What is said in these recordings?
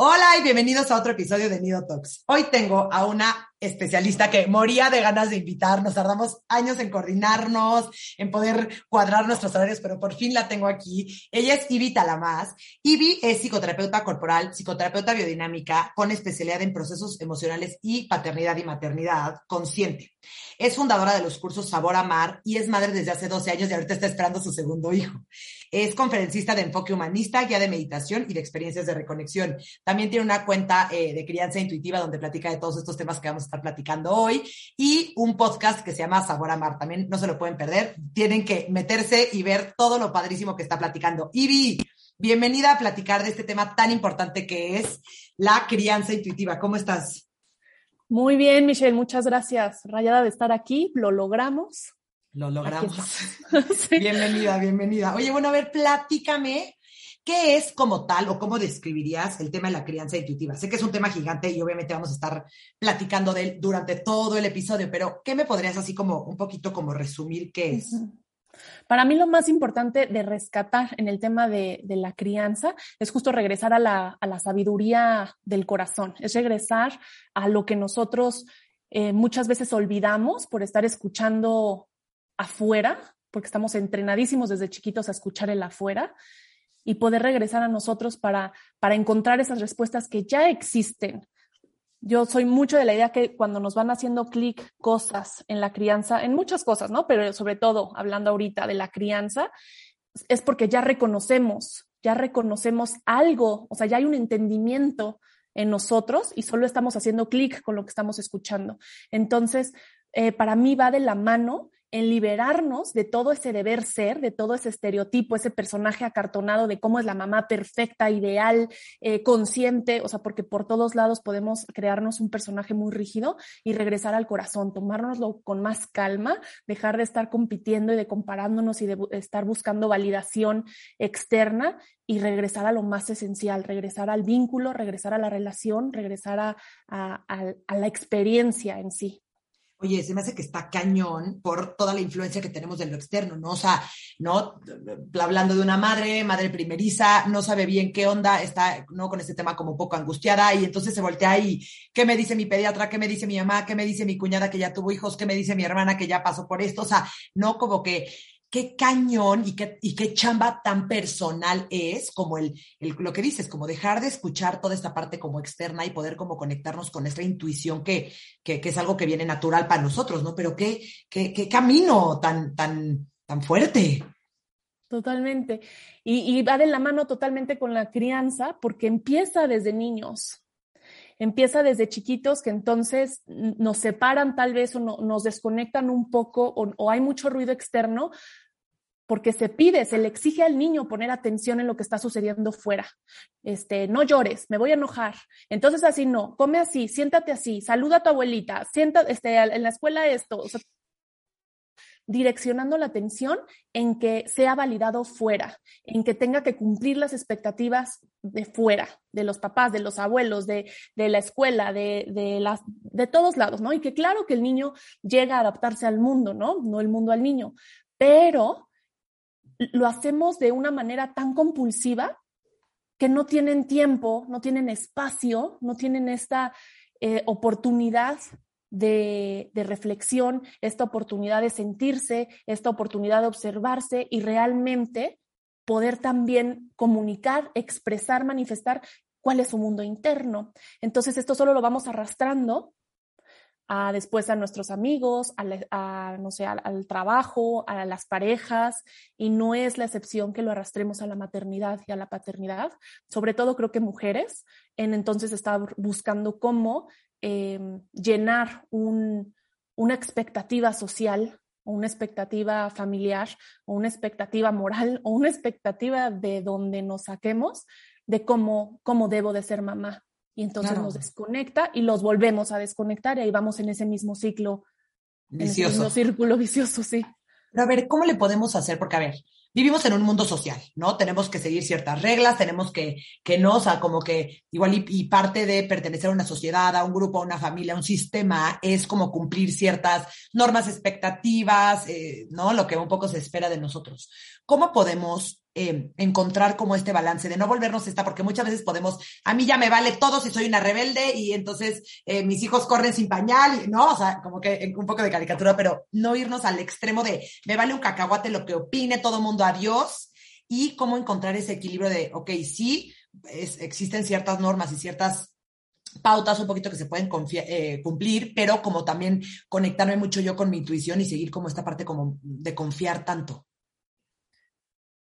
Hola y bienvenidos a otro episodio de Nido Talks. Hoy tengo a una especialista que moría de ganas de invitar. Nos tardamos años en coordinarnos, en poder cuadrar nuestros horarios, pero por fin la tengo aquí. Ella es Ivy Talamás. Ivy es psicoterapeuta corporal, psicoterapeuta biodinámica con especialidad en procesos emocionales y paternidad y maternidad consciente. Es fundadora de los cursos Sabor a Mar y es madre desde hace 12 años y ahorita está esperando su segundo hijo. Es conferencista de enfoque humanista, guía de meditación y de experiencias de reconexión. También tiene una cuenta eh, de crianza intuitiva donde platica de todos estos temas que vamos a estar platicando hoy y un podcast que se llama Sabor a Mar. También no se lo pueden perder. Tienen que meterse y ver todo lo padrísimo que está platicando. Ivy, bienvenida a platicar de este tema tan importante que es la crianza intuitiva. ¿Cómo estás? Muy bien, Michelle, muchas gracias. Rayada de estar aquí, lo logramos. Lo logramos. Bienvenida, bienvenida. Oye, bueno, a ver, platícame, ¿qué es como tal o cómo describirías el tema de la crianza intuitiva? Sé que es un tema gigante y obviamente vamos a estar platicando de él durante todo el episodio, pero ¿qué me podrías así como un poquito como resumir qué es? Para mí lo más importante de rescatar en el tema de, la crianza es justo regresar a la, a la, sabiduría del corazón, es regresar a lo que nosotros eh, muchas veces olvidamos por estar escuchando afuera, porque estamos entrenadísimos desde chiquitos a escuchar el afuera y poder regresar a nosotros para, para encontrar esas respuestas que ya existen. Yo soy mucho de la idea que cuando nos van haciendo clic cosas en la crianza, en muchas cosas, ¿no? Pero sobre todo hablando ahorita de la crianza, es porque ya reconocemos, ya reconocemos algo, o sea, ya hay un entendimiento en nosotros y solo estamos haciendo clic con lo que estamos escuchando. Entonces, eh, para mí va de la mano en liberarnos de todo ese deber ser, de todo ese estereotipo, ese personaje acartonado de cómo es la mamá perfecta, ideal, eh, consciente, o sea, porque por todos lados podemos crearnos un personaje muy rígido y regresar al corazón, tomárnoslo con más calma, dejar de estar compitiendo y de comparándonos y de estar buscando validación externa y regresar a lo más esencial, regresar al vínculo, regresar a la relación, regresar a, a la experiencia en sí oye, se me hace que está cañón por toda la influencia que tenemos de lo externo, ¿no? O sea, ¿no? Hablando de una madre, madre primeriza, no sabe bien qué onda, está, ¿no? Con este tema como poco angustiada y entonces se voltea y, ¿qué me dice mi pediatra? ¿Qué me dice mi mamá? ¿Qué me dice mi cuñada que ya tuvo hijos? ¿Qué me dice mi hermana que ya pasó por esto? O sea, no como que qué cañón y qué, y qué chamba tan personal es como el, lo que dices, como dejar de escuchar toda esta parte como externa y poder como conectarnos con esta intuición que, que, es algo que viene natural para nosotros, ¿no? Pero qué, qué, qué camino tan, tan, tan fuerte. Totalmente. Y, y va de la mano totalmente con la crianza porque empieza desde niños empieza desde chiquitos que entonces nos separan tal vez o nos desconectan un poco o, hay mucho ruido externo porque se pide, se le exige al niño poner atención en lo que está sucediendo fuera. Este, no llores, me voy a enojar. Entonces así no, come así, siéntate así, saluda a tu abuelita, sienta, este, en la escuela esto direccionando la atención en que sea validado fuera, en que tenga que cumplir las expectativas de fuera, de los papás, de los abuelos, de, la escuela, de, de, las, de todos lados, ¿no? Y que claro que el niño llega a adaptarse al mundo, ¿no? No el mundo al niño, pero lo hacemos de una manera tan compulsiva que no tienen tiempo, no tienen espacio, no tienen esta eh, oportunidad de, reflexión, esta oportunidad de sentirse, esta oportunidad de observarse y realmente poder también comunicar, expresar, manifestar cuál es su mundo interno. Entonces, esto solo lo vamos arrastrando a después a nuestros amigos, a, no sé, al, trabajo, a las parejas, y no es la excepción que lo arrastremos a la maternidad y a la paternidad. Sobre todo creo que mujeres, en entonces está buscando cómo Em, llenar una expectativa social o una expectativa familiar o una expectativa moral o una expectativa de donde nos saquemos de cómo, cómo debo de ser mamá. y entonces nos desconecta y los volvemos a desconectar y ahí vamos en ese mismo ciclo, vicioso. en ese mismo círculo vicioso, sí. Pero a ver, ¿cómo le podemos hacer? Porque, a ver, vivimos en un mundo social, ¿no? Tenemos que seguir ciertas reglas, tenemos que, que no, o sea, como que igual y, parte de pertenecer a una sociedad, a un grupo, a una familia, a un sistema, es como cumplir ciertas normas, expectativas, eh, ¿no? Lo que un poco se espera de nosotros. ¿Cómo podemos eh, encontrar como este balance de no volvernos esta, porque muchas veces podemos, a mí ya me vale todo si soy una rebelde y entonces eh, mis hijos corren sin pañal, ¿no? O sea, como que un poco de caricatura, pero no irnos al extremo de me vale un cacahuate lo que opine todo mundo, adiós, y cómo encontrar ese equilibrio de, ok, sí, existen ciertas normas y ciertas pautas un poquito que se pueden eh, cumplir, pero como también conectarme mucho yo con mi intuición y seguir como esta parte como de confiar tanto.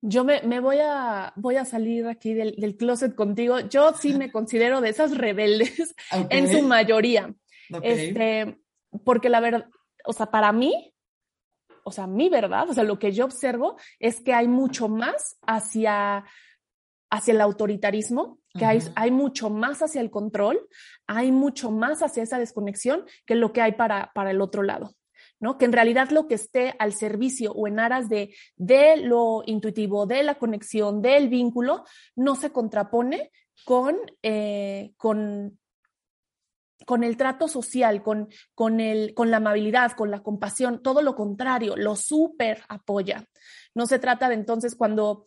Yo me, me, voy, a, voy a salir aquí del, del, closet contigo. Yo sí me considero de esas rebeldes en su mayoría. Este, porque la verdad, o sea, para mí, o sea, mi verdad, o sea, lo que yo observo es que hay mucho más hacia, hacia el autoritarismo, que hay, hay mucho más hacia el control, hay mucho más hacia esa desconexión que lo que hay para, para el otro lado. Que en realidad lo que esté al servicio o en aras de, de lo intuitivo, de la conexión, del vínculo, no se contrapone con, eh, con, con el trato social, con, con, el, con la amabilidad, con la compasión, todo lo contrario, lo súper apoya. No se trata de entonces cuando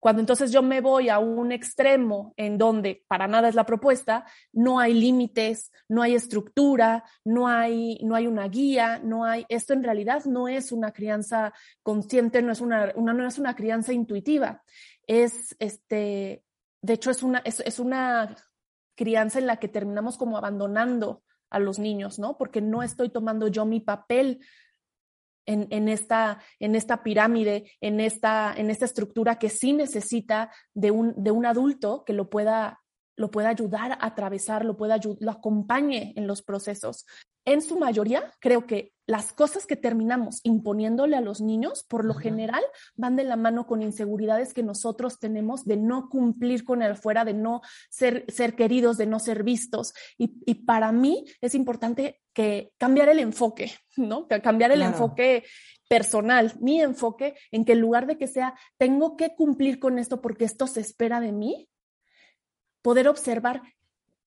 cuando entonces yo me voy a un extremo en donde para nada es la propuesta, no hay límites, no hay estructura, no hay, no hay una guía, no hay, esto en realidad no es una crianza consciente, no es una, no es una crianza intuitiva. Es este, de hecho es una, es una crianza en la que terminamos como abandonando a los niños, ¿no? Porque no estoy tomando yo mi papel en, esta, en esta pirámide, en esta, en esta estructura que sí necesita de un, de un adulto que lo pueda, lo pueda ayudar a atravesar, lo, pueda, lo acompañe en los procesos. En su mayoría, creo que las cosas que terminamos imponiéndole a los niños, por lo general, van de la mano con inseguridades que nosotros tenemos de no cumplir con el fuera, de no ser, ser queridos, de no ser vistos. Y, y para mí es importante que cambiar el enfoque, ¿no? Cambiar el enfoque personal, mi enfoque en que en lugar de que sea, tengo que cumplir con esto porque esto se espera de mí, poder observar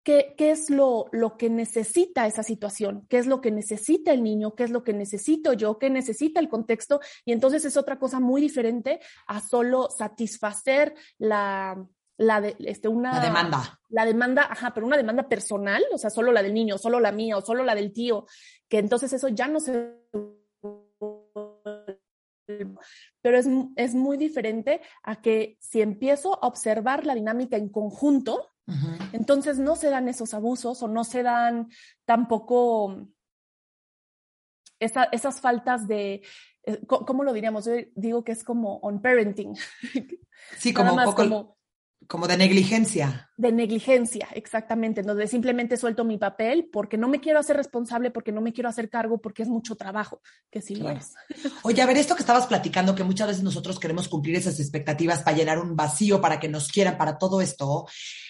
qué, qué es lo, lo que necesita esa situación, qué es lo que necesita el niño, qué es lo que necesito yo, qué necesita el contexto. Y entonces es otra cosa muy diferente a solo satisfacer la, la de, este, una... La demanda. La demanda, ajá, pero una demanda personal, o sea, solo la del niño, solo la mía o solo la del tío, que entonces eso ya no se... Pero es, es muy diferente a que si empiezo a observar la dinámica en conjunto, entonces no se dan esos abusos o no se dan tampoco esa, esas faltas de, eh, ¿cómo lo diríamos? Yo digo que es como on parenting. Sí, como un poco como de negligencia. De negligencia, exactamente, donde simplemente suelto mi papel porque no me quiero hacer responsable, porque no me quiero hacer cargo, porque es mucho trabajo, que sí lo es. Oye, a ver, esto que estabas platicando, que muchas veces nosotros queremos cumplir esas expectativas para llenar un vacío, para que nos quieran, para todo esto,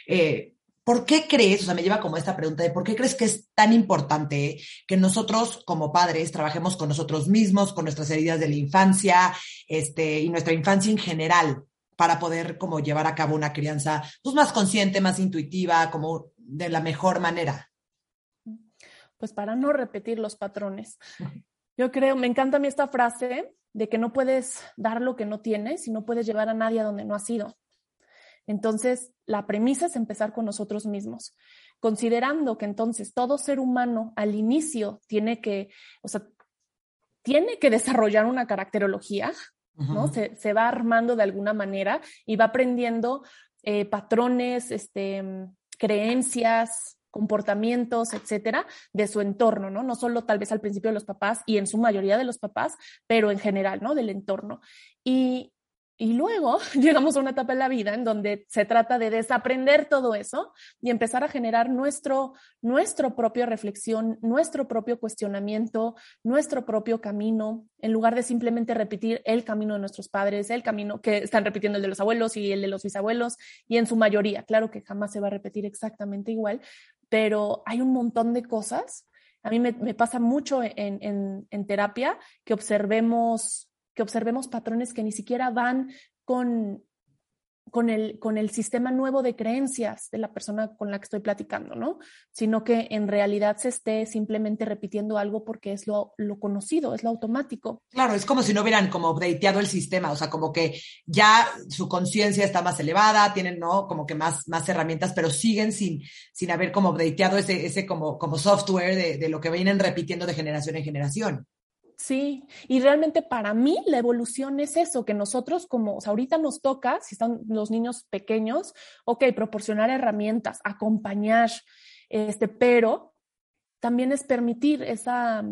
eh, ¿por qué crees, o sea, me lleva como esta pregunta de por qué crees que es tan importante que nosotros como padres trabajemos con nosotros mismos, con nuestras heridas de la infancia, este, y nuestra infancia en general? Para poder como llevar a cabo una crianza pues, más consciente, más intuitiva, como de la mejor manera? Pues para no repetir los patrones. Yo creo, me encanta a mí esta frase de que no puedes dar lo que no tienes y no puedes llevar a nadie a donde no has ido. Entonces, la premisa es empezar con nosotros mismos, considerando que entonces todo ser humano al inicio tiene que, o sea, tiene que desarrollar una caracterología, ¿no? Se, se, va armando de alguna manera y va aprendiendo eh, patrones, este, creencias, comportamientos, etcétera, de su entorno, ¿no? No solo tal vez al principio de los papás y en su mayoría de los papás, pero en general, ¿no? Del entorno. Y, y luego llegamos a una etapa de la vida en donde se trata de desaprender todo eso y empezar a generar nuestro, nuestro propio reflexión, nuestro propio cuestionamiento, nuestro propio camino, en lugar de simplemente repetir el camino de nuestros padres, el camino que están repitiendo el de los abuelos y el de los bisabuelos, y en su mayoría, claro que jamás se va a repetir exactamente igual, pero hay un montón de cosas. A mí me, pasa mucho en, en terapia que observemos que observemos patrones que ni siquiera van con, con, el, con el sistema nuevo de creencias de la persona con la que estoy platicando, ¿no? Sino que en realidad se esté simplemente repitiendo algo porque es lo, conocido, es lo automático. Claro, es como si no hubieran como updateado el sistema, o sea, como que ya su conciencia está más elevada, tienen, ¿no? Como que más, más herramientas, pero siguen sin, sin haber como updateado ese, ese como, como software de, de lo que vienen repitiendo de generación en generación. Sí, y realmente para mí la evolución es eso, que nosotros como, o sea, ahorita nos toca, si están los niños pequeños, ok, proporcionar herramientas, acompañar, este, pero también es permitir esa,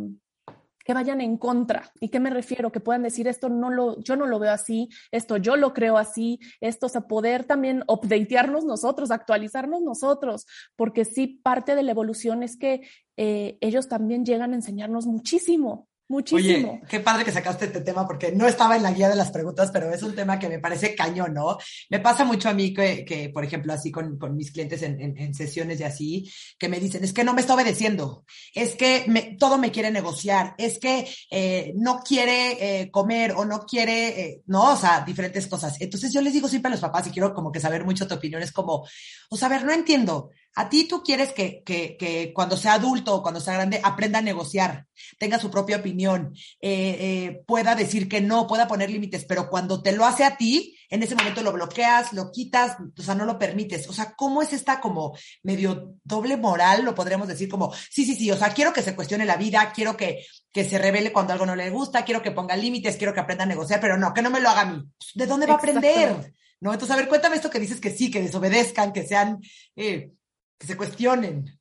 que vayan en contra. ¿Y qué me refiero? Que puedan decir esto no lo, yo no lo veo así, esto yo lo creo así, esto, o sea, poder también updatearnos nosotros, actualizarnos nosotros, porque sí, parte de la evolución es que eh, ellos también llegan a enseñarnos muchísimo. Muchísimo. Oye, qué padre que sacaste este tema porque no estaba en la guía de las preguntas, pero es un tema que me parece cañón, ¿no? Me pasa mucho a mí que, que por ejemplo, así con, con mis clientes en, en, sesiones y así, que me dicen, es que no me está obedeciendo, es que me, todo me quiere negociar, es que eh, no quiere eh, comer o no quiere, eh, no, o sea, diferentes cosas. Entonces yo les digo siempre a los papás y quiero como que saber mucho tu opinión, es como, o sea, a ver, no entiendo. A ti tú quieres que, que, que cuando sea adulto o cuando sea grande aprenda a negociar, tenga su propia opinión, eh, eh, pueda decir que no, pueda poner límites, pero cuando te lo hace a ti, en ese momento lo bloqueas, lo quitas, o sea, no lo permites. O sea, ¿cómo es esta como medio doble moral, lo podríamos decir como, sí, sí, sí, o sea, quiero que se cuestione la vida, quiero que, que se revele cuando algo no le gusta, quiero que ponga límites, quiero que aprenda a negociar, pero no, que no me lo haga a mí. ¿De dónde va a aprender? ¿No? Entonces, a ver, cuéntame esto que dices que sí, que desobedezcan, que sean... Eh, que se cuestionen.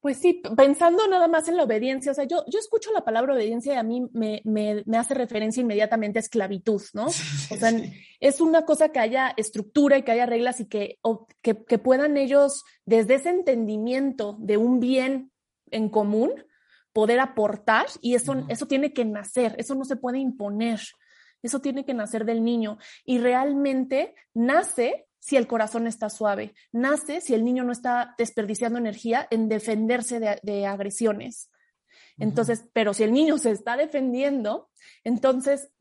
Pues sí, pensando nada más en la obediencia, o sea, yo, yo escucho la palabra obediencia y a mí me, me, me hace referencia inmediatamente a esclavitud, ¿no? o sea, es una cosa que haya estructura y que haya reglas y que, que, que, puedan ellos, desde ese entendimiento de un bien en común, poder aportar y eso, eso tiene que nacer, eso no se puede imponer, eso tiene que nacer del niño y realmente nace si el corazón está suave, nace si el niño no está desperdiciando energía en defenderse de, agresiones. Entonces, pero si el niño se está defendiendo, entonces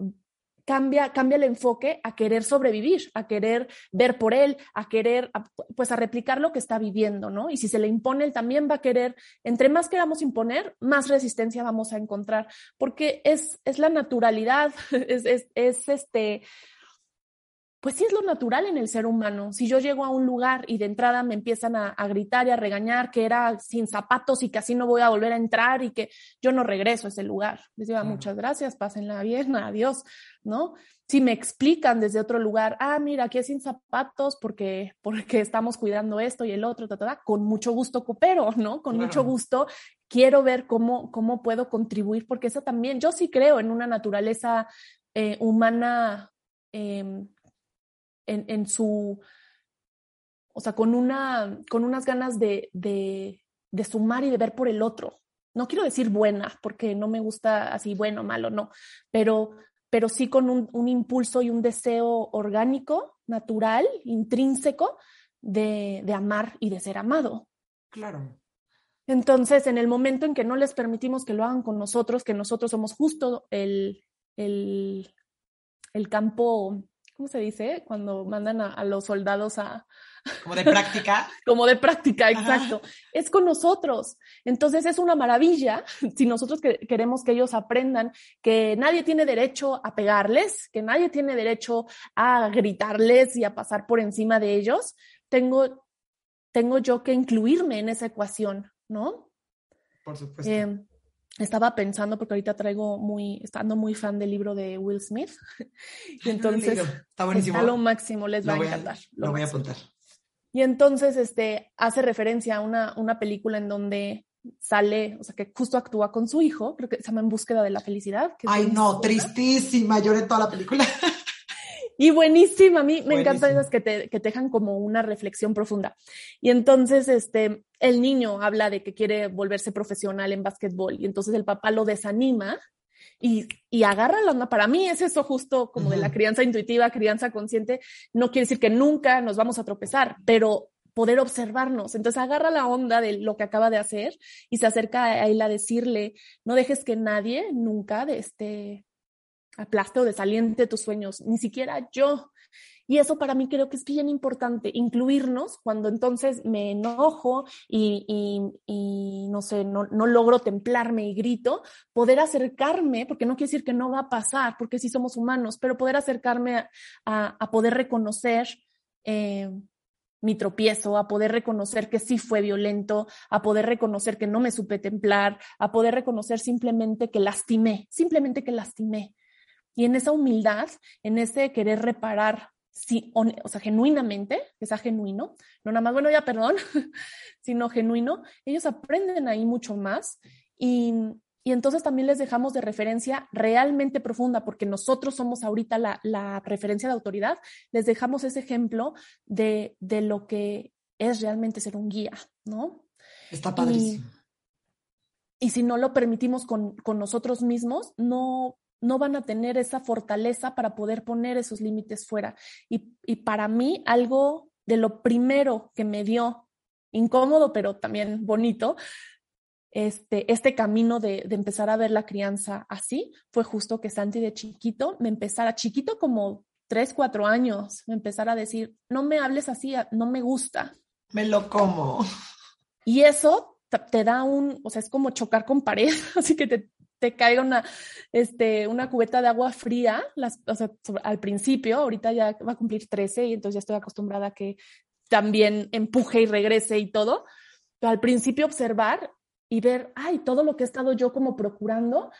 cambia, cambia el enfoque a querer sobrevivir, a querer ver por él, a querer, pues a replicar lo que está viviendo, ¿no? Y si se le impone, él también va a querer, entre más queramos imponer, más resistencia vamos a encontrar, porque es, es la naturalidad, es, es, es este, pues sí es lo natural en el ser humano. Si yo llego a un lugar y de entrada me empiezan a, gritar y a regañar que era sin zapatos y que así no voy a volver a entrar y que yo no regreso a ese lugar. Les digo, muchas gracias, pásenla bien, adiós, ¿no? Si me explican desde otro lugar, ah, mira, aquí es sin zapatos porque, porque estamos cuidando esto y el otro, con mucho gusto coopero, ¿no? Con mucho gusto quiero ver cómo, cómo puedo contribuir, porque eso también, yo sí creo en una naturaleza eh, humana. Em, en, su, o sea, con, una, con unas ganas de, de, de, sumar y de ver por el otro. No quiero decir buena, porque no me gusta así bueno, malo, no, pero, pero sí con un, un impulso y un deseo orgánico, natural, intrínseco, de, de amar y de ser amado. Claro. Entonces, en el momento en que no les permitimos que lo hagan con nosotros, que nosotros somos justo el, el, el campo ¿cómo se dice? Cuando mandan a, los soldados a... Como de práctica. como de práctica, exacto. Es con nosotros. Entonces es una maravilla si nosotros queremos que ellos aprendan que nadie tiene derecho a pegarles, que nadie tiene derecho a gritarles y a pasar por encima de ellos. Tengo, tengo yo que incluirme en esa ecuación, ¿no? Por supuesto. Eh, estaba pensando, porque ahorita traigo muy, estando muy fan del libro de Will Smith. y entonces, está buenísimo. lo máximo, les va a encantar. Lo, voy a apuntar. Y entonces, este, hace referencia a una, una película en donde sale, o sea, que justo actúa con su hijo, creo que se llama En búsqueda de la felicidad. Ay, no, tristísima, lloré toda la película. Y buenísima, a mí me encantan esas que te, que te dejan como una reflexión profunda. Y entonces, este, el niño habla de que quiere volverse profesional en básquetbol y entonces el papá lo desanima y, y, agarra la onda. Para mí es eso justo como de la crianza intuitiva, crianza consciente. No quiere decir que nunca nos vamos a tropezar, pero poder observarnos. Entonces agarra la onda de lo que acaba de hacer y se acerca a él a decirle, no dejes que nadie nunca de este aplaste o desaliente tus sueños, ni siquiera yo. Y eso para mí creo que es bien importante, incluirnos cuando entonces me enojo y, y, no sé, no, no, logro templarme y grito, poder acercarme, porque no quiere decir que no va a pasar, porque sí somos humanos, pero poder acercarme a, a, poder reconocer eh, mi tropiezo, a poder reconocer que sí fue violento, a poder reconocer que no me supe templar, a poder reconocer simplemente que lastimé, simplemente que lastimé. Y en esa humildad, en ese querer reparar, sí, o sea, genuinamente, que sea genuino, no nada más, bueno, ya perdón, sino genuino, ellos aprenden ahí mucho más y, y entonces también les dejamos de referencia realmente profunda, porque nosotros somos ahorita la, la referencia de autoridad, les dejamos ese ejemplo de, de, lo que es realmente ser un guía, ¿no? Está padrísimo. Y, y si no lo permitimos con, con nosotros mismos, no, no van a tener esa fortaleza para poder poner esos límites fuera. Y, para mí, algo de lo primero que me dio incómodo, pero también bonito, este, este camino de, empezar a ver la crianza así, fue justo que Santi de chiquito me empezara, chiquito como tres, cuatro años, me empezara a decir, no me hables así, no me gusta. Me lo como. Y eso te da un, o sea, es como chocar con pared, así que te, te caiga una, este, una cubeta de agua fría, las, o sea, al principio, ahorita ya va a cumplir 13 y entonces ya estoy acostumbrada a que también empuje y regrese y todo, pero al principio observar y ver, ay, todo lo que he estado yo como procurando,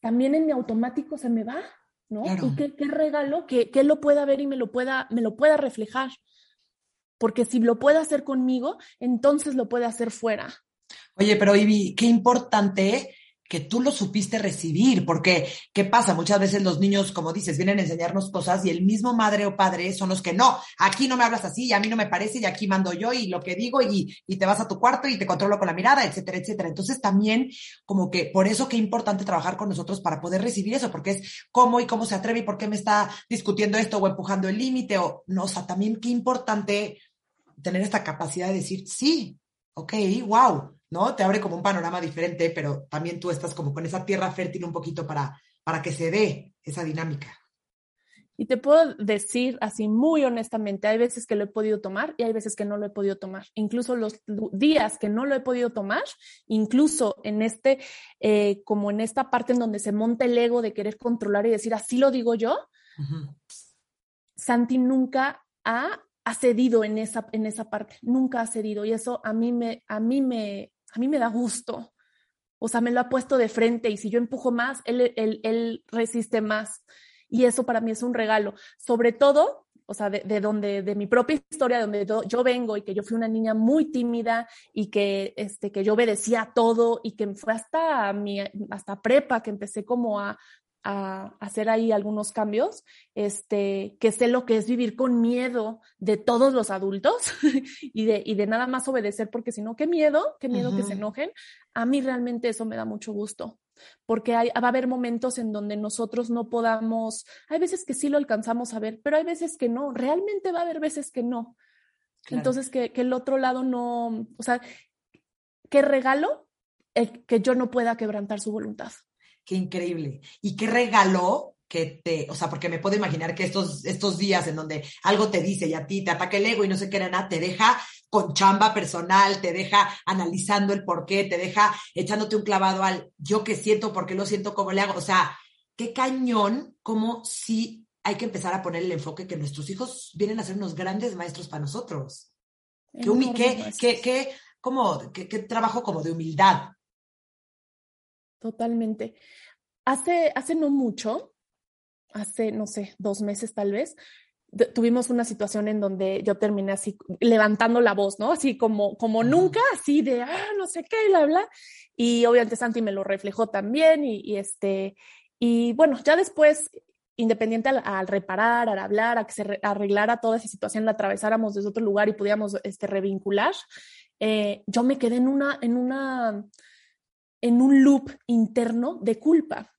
también en mi automático se me va, ¿no? Y qué, qué regalo que, que, lo pueda ver y me lo pueda, me lo pueda reflejar. Porque si lo puede hacer conmigo, entonces lo puede hacer fuera. Oye, pero Ivy, qué importante que tú lo supiste recibir, porque ¿qué pasa? Muchas veces los niños, como dices, vienen a enseñarnos cosas y el mismo madre o padre son los que no, aquí no me hablas así y a mí no me parece y aquí mando yo y lo que digo y, y te vas a tu cuarto y te controlo con la mirada, etcétera, etcétera. Entonces también como que por eso qué importante trabajar con nosotros para poder recibir eso, porque es cómo y cómo se atreve y por qué me está discutiendo esto o empujando el límite o no, o sea, también qué importante tener esta capacidad de decir, sí, ok, wow, ¿no? Te abre como un panorama diferente, pero también tú estás como con esa tierra fértil un poquito para, para que se dé esa dinámica. Y te puedo decir así muy honestamente, hay veces que lo he podido tomar y hay veces que no lo he podido tomar. Incluso los días que no lo he podido tomar, incluso en este, eh, como en esta parte en donde se monta el ego de querer controlar y decir, así lo digo yo, Santi nunca ha, ha, cedido en esa, en esa parte, nunca ha cedido. Y eso a mí me, a mí me, a mí me da gusto. O sea, me lo ha puesto de frente y si yo empujo más, él, él, él resiste más. Y eso para mí es un regalo. Sobre todo, o sea, de, de, donde, de mi propia historia, donde yo, vengo y que yo fui una niña muy tímida y que, este, que yo obedecía todo y que fue hasta mi, hasta prepa que empecé como a, a hacer ahí algunos cambios, este, que sé lo que es vivir con miedo de todos los adultos y, de, y de nada más obedecer, porque si no, qué miedo, qué miedo que se enojen. A mí realmente eso me da mucho gusto, porque hay, va a haber momentos en donde nosotros no podamos, hay veces que sí lo alcanzamos a ver, pero hay veces que no, realmente va a haber veces que no. Entonces, que, que el otro lado no, o sea, qué regalo el que yo no pueda quebrantar su voluntad qué increíble. Y qué regalo que te, o sea, porque me puedo imaginar que estos, estos días en donde algo te dice y a ti te ataca el ego y no sé qué nada, te deja con chamba personal, te deja analizando el por qué, te deja echándote un clavado al yo que siento, por qué lo siento, cómo le hago. O sea, qué cañón, como si hay que empezar a poner el enfoque que nuestros hijos vienen a ser unos grandes maestros para nosotros. Qué, qué, qué, qué, como, qué, qué trabajo como de humildad, Totalmente. Hace, hace no mucho, hace, no sé, dos meses tal vez, tuvimos una situación en donde yo terminé así levantando la voz, ¿no? Así como, como nunca, así de, ah, no sé qué, y bla, bla. Y obviamente Santi me lo reflejó también y, y este, y bueno, ya después independiente al, reparar, al hablar, a que se arreglara toda esa situación, la atravesáramos desde otro lugar y pudiéramos este, revincular, eh, yo me quedé en una, en una, en un loop interno de culpa.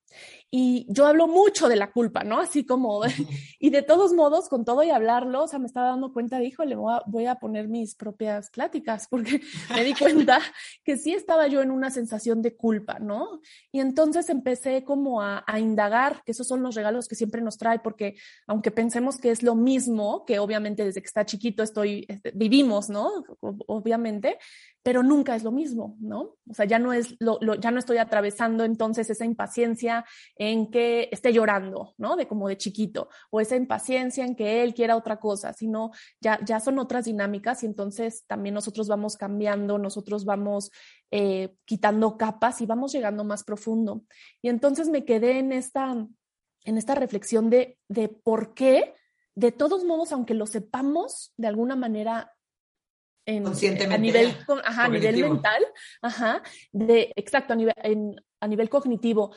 Y yo hablo mucho de la culpa, ¿no? Así como, y de todos modos, con todo y hablarlo, o sea, me estaba dando cuenta de, híjole, voy a, voy a poner mis propias pláticas, porque me di cuenta que sí estaba yo en una sensación de culpa, ¿no? Y entonces empecé como a, a, indagar, que esos son los regalos que siempre nos trae, porque aunque pensemos que es lo mismo, que obviamente desde que está chiquito estoy, este, vivimos, ¿no? Obviamente, pero nunca es lo mismo, ¿no? O sea, ya no es lo, ya no estoy atravesando entonces esa impaciencia en que esté llorando, ¿no? De como de chiquito, o esa impaciencia en que él quiera otra cosa, sino ya, ya son otras dinámicas y entonces también nosotros vamos cambiando, nosotros vamos eh, quitando capas y vamos llegando más profundo. Y entonces me quedé en esta, en esta reflexión de, de por qué, de todos modos, aunque lo sepamos de alguna manera Conscientemente. A nivel, ajá, a nivel mental, ajá, de, exacto, a nivel, a nivel cognitivo.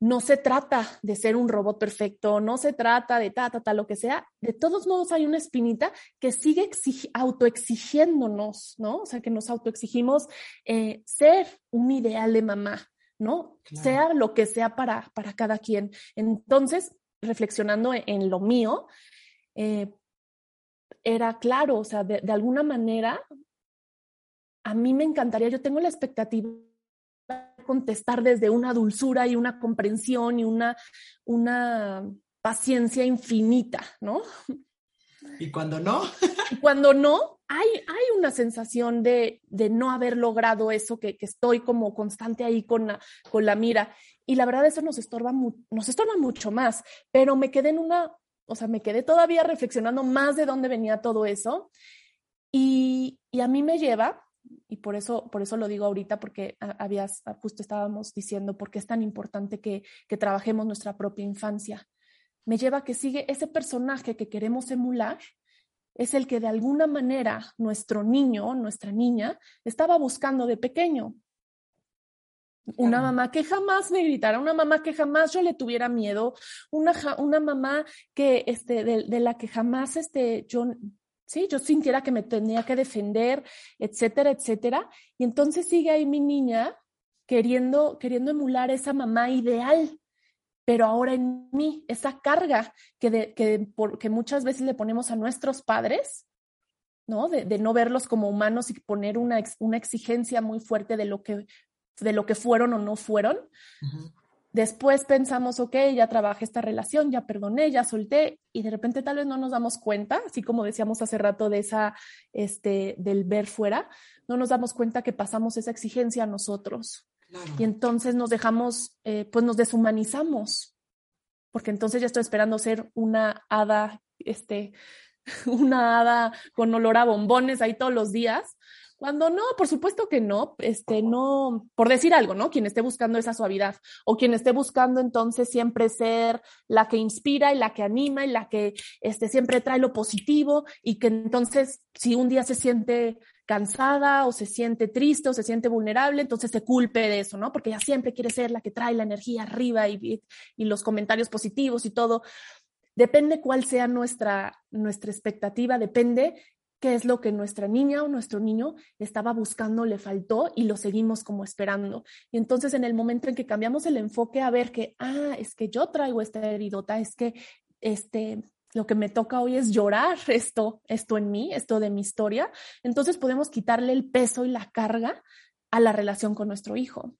No se trata de ser un robot perfecto, no se trata de ta, ta, ta, lo que sea. De todos modos, hay una espinita que sigue autoexigiéndonos, ¿no? O sea, que nos autoexigimos eh, ser un ideal de mamá, ¿no? Sea lo que sea para, para cada quien. Entonces, reflexionando en, lo mío, eh, era claro, o sea, de, alguna manera, a mí me encantaría, yo tengo la expectativa de contestar desde una dulzura y una comprensión y una, una paciencia infinita, ¿no? Y cuando no. y cuando no, hay, hay una sensación de, de no haber logrado eso, que, que, estoy como constante ahí con la, con la mira. Y la verdad eso nos estorba, nos estorba mucho más, pero me quedé en una o sea, me quedé todavía reflexionando más de dónde venía todo eso y, y a mí me lleva, y por eso, por eso lo digo ahorita, porque habías, justo estábamos diciendo por qué es tan importante que, que trabajemos nuestra propia infancia. Me lleva a que sigue ese personaje que queremos emular, es el que de alguna manera nuestro niño, nuestra niña, estaba buscando de pequeño. Una mamá que jamás me gritara, una mamá que jamás yo le tuviera miedo, una, una mamá que, este, de, la que jamás, este, yo, sí, yo sintiera que me tenía que defender, etcétera, etcétera. Y entonces sigue ahí mi niña queriendo, queriendo emular esa mamá ideal, pero ahora en mí, esa carga que, que, que muchas veces le ponemos a nuestros padres, ¿no? De, de, no verlos como humanos y poner una, una exigencia muy fuerte de lo que de lo que fueron o no fueron. Después pensamos, ok, ya trabajé esta relación, ya perdoné, ya solté, y de repente tal vez no nos damos cuenta, así como decíamos hace rato de esa, este, del ver fuera, no nos damos cuenta que pasamos esa exigencia a nosotros. Y entonces nos dejamos, eh, pues nos deshumanizamos, porque entonces ya estoy esperando ser una hada, este, una hada con olor a bombones ahí todos los días, cuando no, por supuesto que no, este, no, por decir algo, ¿no? Quien esté buscando esa suavidad o quien esté buscando entonces siempre ser la que inspira y la que anima y la que este, siempre trae lo positivo y que entonces si un día se siente cansada o se siente triste o se siente vulnerable, entonces se culpe de eso, ¿no? Porque ella siempre quiere ser la que trae la energía arriba y, y los comentarios positivos y todo. Depende cuál sea nuestra, nuestra expectativa, depende qué es lo que nuestra niña o nuestro niño estaba buscando, le faltó y lo seguimos como esperando. Y entonces en el momento en que cambiamos el enfoque a ver que, ah, es que yo traigo esta heridota, es que este, lo que me toca hoy es llorar esto, esto en mí, esto de mi historia, entonces podemos quitarle el peso y la carga a la relación con nuestro hijo.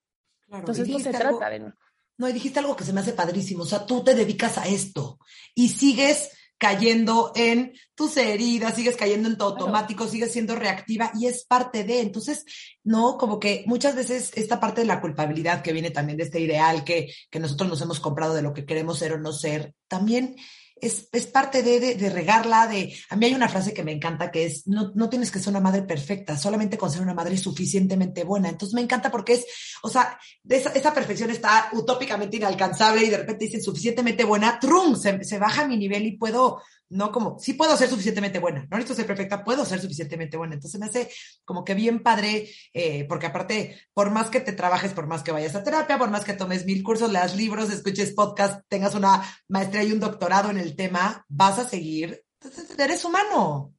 entonces no se trata de... No, y dijiste algo que se me hace padrísimo, o sea, tú te dedicas a esto y sigues cayendo en tus heridas, sigues cayendo en tu automático, sigues siendo reactiva y es parte de, entonces, no, como que muchas veces esta parte de la culpabilidad que viene también de este ideal que, que nosotros nos hemos comprado de lo que queremos ser o no ser, también es, es parte de, de, regarla, de... A mí hay una frase que me encanta que es, no, no tienes que ser una madre perfecta, solamente con ser una madre suficientemente buena. Entonces me encanta porque es, o sea, esa, esa perfección está utópicamente inalcanzable y de repente dicen suficientemente buena, trum, se, se baja mi nivel y puedo no como, sí puedo ser suficientemente buena, no necesito ser perfecta, puedo ser suficientemente buena. Entonces me hace como que bien padre, eh, porque aparte, por más que te trabajes, por más que vayas a terapia, por más que tomes mil cursos, leas libros, escuches podcast, tengas una maestría y un doctorado en el tema, vas a seguir, eres humano.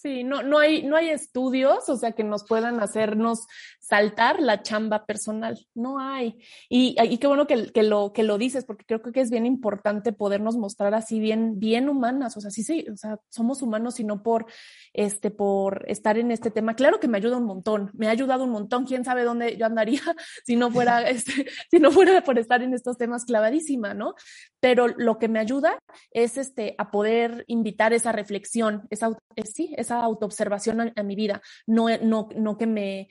Sí, no, no, hay, no hay estudios, o sea, que nos puedan hacernos saltar la chamba personal. No hay. Y, y qué bueno que, que, lo, que lo dices, porque creo que es bien importante podernos mostrar así bien, bien humanas. O sea, sí, sí, o sea, somos humanos y no por, este, por estar en este tema. Claro que me ayuda un montón, me ha ayudado un montón. Quién sabe dónde yo andaría si no fuera, este, si no fuera por estar en estos temas clavadísima, ¿no? Pero lo que me ayuda es este, a poder invitar esa reflexión, esa, sí, esa autoobservación a, mi vida, no, no, no que me,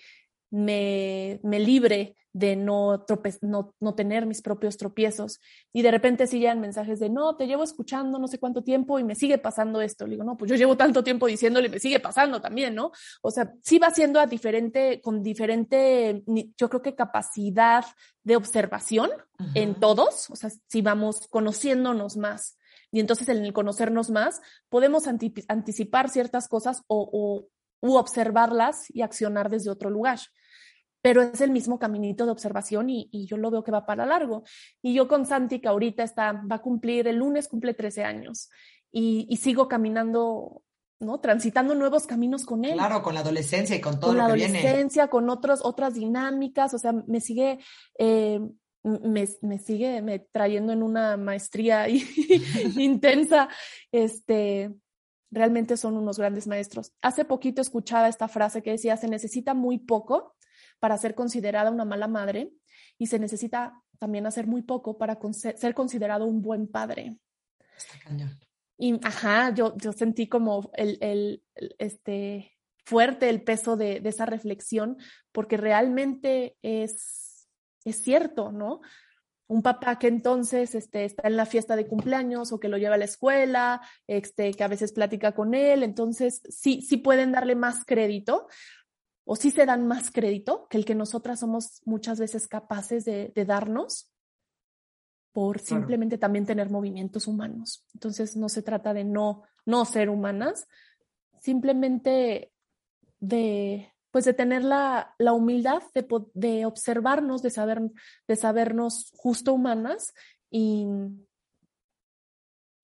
me, me libre de no, no, no, tener mis propios tropiezos. Y de repente sí llegan mensajes de, no, te llevo escuchando no sé cuánto tiempo y me sigue pasando esto. Le digo, no, pues yo llevo tanto tiempo diciéndole y me sigue pasando también, ¿no? O sea, sí va siendo a diferente, con diferente, yo creo que capacidad de observación en todos, o sea, si vamos conociéndonos más. Y entonces en el conocernos más, podemos anticipar ciertas cosas o, o observarlas y accionar desde otro lugar. Pero es el mismo caminito de observación y, y, yo lo veo que va para largo. Y yo con Santi, que ahorita está, va a cumplir, el lunes cumple 13 años y, y sigo caminando ¿no? Transitando nuevos caminos con él. Claro, con la adolescencia y con todo con lo la que adolescencia, con otros, otras dinámicas, o sea, me sigue eh, me, me, sigue me trayendo en una maestría intensa. Este, realmente son unos grandes maestros. Hace poquito escuchaba esta frase que decía, se necesita muy poco para ser considerada una mala madre y se necesita también hacer muy poco para ser considerado un buen padre. Está cañón. Y, ajá, yo, yo sentí como el, el, este, fuerte el peso de, de esa reflexión, porque realmente es es cierto, ¿no? Un papá que entonces este, está en la fiesta de cumpleaños o que lo lleva a la escuela, este, que a veces platica con él, entonces sí, sí pueden darle más crédito o sí se dan más crédito que el que nosotras somos muchas veces capaces de, darnos por simplemente también tener movimientos humanos. Entonces no se trata de no, no ser humanas, simplemente de pues de tener la, la humildad de, de, observarnos, de, saber, de sabernos justo humanas y,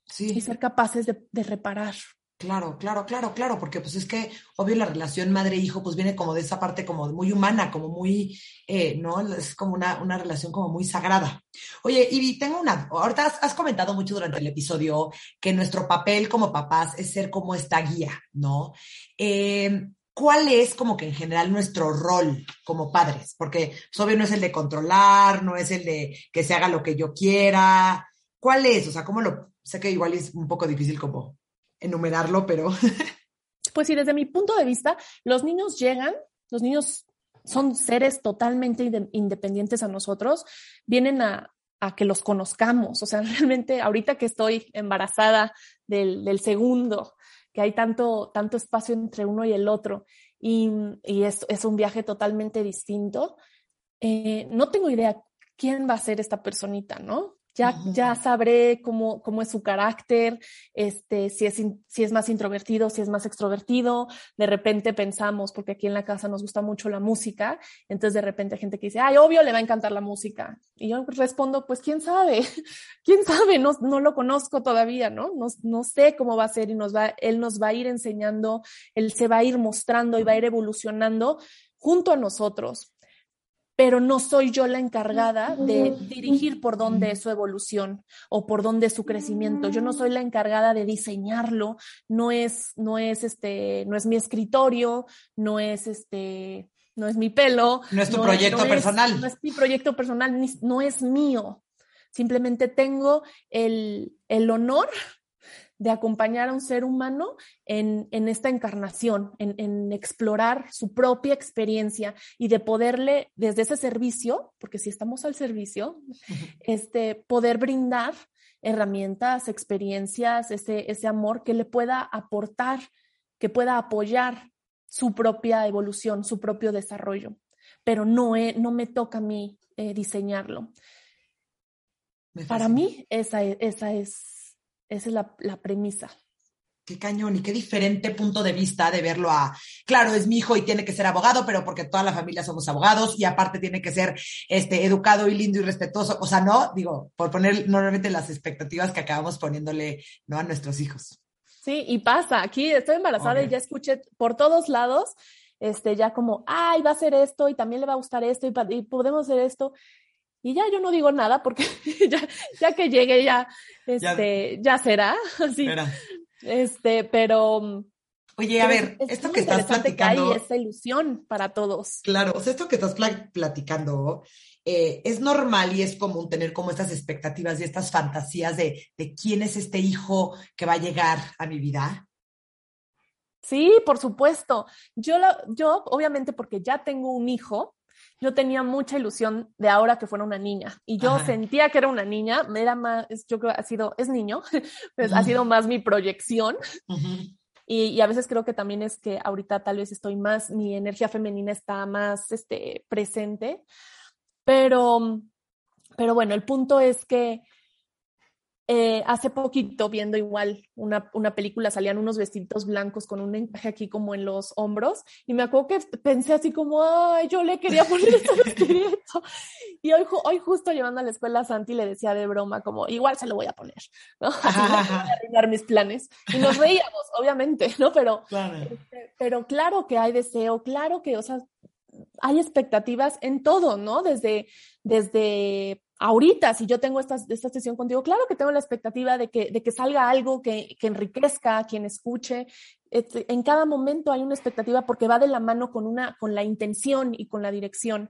sí. y ser capaces de, de, reparar. Claro, claro, claro, claro, porque pues es que obvio la relación madre-hijo pues viene como de esa parte como muy humana, como muy, eh, ¿no? Es como una, una relación como muy sagrada. Oye, y tengo una, ahorita has, has, comentado mucho durante el episodio que nuestro papel como papás es ser como esta guía, ¿no? Eh, ¿cuál es como que en general nuestro rol como padres? Porque pues, obvio no es el de controlar, no es el de que se haga lo que yo quiera. ¿Cuál es? O sea, ¿cómo lo...? Sé que igual es un poco difícil como enumerarlo, pero... Pues sí, desde mi punto de vista, los niños llegan, los niños son seres totalmente independientes a nosotros, vienen a, a que los conozcamos. O sea, realmente ahorita que estoy embarazada del, del segundo, que hay tanto, tanto espacio entre uno y el otro y, y es, es, un viaje totalmente distinto. Eh, no tengo idea quién va a ser esta personita, ¿no? Ya, ya sabré cómo, cómo es su carácter, este, si, es, si es más introvertido, si es más extrovertido. De repente pensamos, porque aquí en la casa nos gusta mucho la música, entonces de repente hay gente que dice, ay, obvio le va a encantar la música. Y yo respondo, pues quién sabe, quién sabe, no, no lo conozco todavía, ¿no? ¿no? No sé cómo va a ser y nos va, él nos va a ir enseñando, él se va a ir mostrando y va a ir evolucionando junto a nosotros pero no soy yo la encargada de dirigir por dónde es su evolución o por dónde es su crecimiento. Yo no soy la encargada de diseñarlo, no es, no es este, no es mi escritorio, no es este, no es mi pelo. No es tu proyecto personal. no es mi proyecto personal, no es mío. Simplemente tengo el, el honor de acompañar a un ser humano en, en esta encarnación, en, en, explorar su propia experiencia y de poderle, desde ese servicio, porque si estamos al servicio, este, poder brindar herramientas, experiencias, ese, ese amor que le pueda aportar, que pueda apoyar su propia evolución, su propio desarrollo. Pero no, no me toca a mí eh, diseñarlo. Para mí, esa, esa es esa es la, la premisa. Qué cañón y qué diferente punto de vista de verlo a, claro, es mi hijo y tiene que ser abogado, pero porque toda la familia somos abogados y aparte tiene que ser este, educado y lindo y respetuoso. O sea, no, digo, por poner normalmente las expectativas que acabamos poniéndole ¿no? a nuestros hijos. Sí, y pasa, aquí estoy embarazada y ya escuché por todos lados, este, ya como, ay, va a ser esto y también le va a gustar esto y, y podemos hacer esto. Y ya yo no digo nada porque ya, ya que llegue ya, este, ya, será. Así. Este, pero. Oye, a ver, esto que estás platicando. Que hay esa ilusión para todos. Claro, o sea, esto que estás platicando eh, es normal y es común tener como estas expectativas y estas fantasías de, de quién es este hijo que va a llegar a mi vida. Sí, por supuesto. Yo, yo, obviamente, porque ya tengo un hijo, yo tenía mucha ilusión de ahora que fuera una niña y yo sentía que era una niña, era más, yo creo ha sido, es niño, pues ha sido más mi proyección. y, y, a veces creo que también es que ahorita tal vez estoy más, mi energía femenina está más este, presente, pero, pero bueno, el punto es que eh, hace poquito, viendo igual una, una, película, salían unos vestiditos blancos con un encaje aquí como en los hombros, y me acuerdo que pensé así como, ay, yo le quería poner este vestidito. Y hoy, hoy justo llevando a la escuela a Santi le decía de broma, como, igual se lo voy a poner, ¿no? Así voy a mis planes. Y nos reíamos, obviamente, ¿no? Pero claro. Este, pero claro que hay deseo, claro que, o sea, hay expectativas en todo, ¿no? Desde, desde ahorita, si yo tengo esta, esta sesión contigo, claro que tengo la expectativa de que, de que salga algo que, que enriquezca a quien escuche. Este, en cada momento hay una expectativa porque va de la mano con, una, con la intención y con la dirección.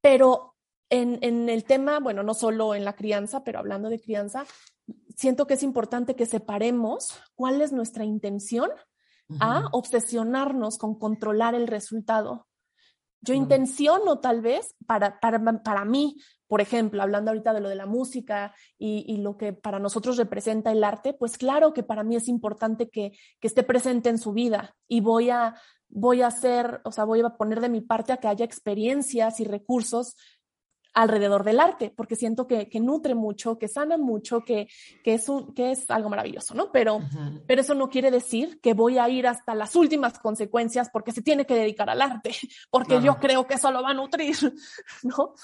Pero en, en el tema, bueno, no solo en la crianza, pero hablando de crianza, siento que es importante que separemos cuál es nuestra intención a obsesionarnos con controlar el resultado. Yo intenciono tal vez para, para, para mí, por ejemplo, hablando ahorita de lo de la música y, y, lo que para nosotros representa el arte, pues claro que para mí es importante que, que esté presente en su vida y voy a, voy a hacer, o sea, voy a poner de mi parte a que haya experiencias y recursos alrededor del arte, porque siento que, que nutre mucho, que sana mucho, que, que, es, un, que es algo maravilloso, ¿no? Pero, pero eso no quiere decir que voy a ir hasta las últimas consecuencias porque se tiene que dedicar al arte, porque yo creo que eso lo va a nutrir, ¿no?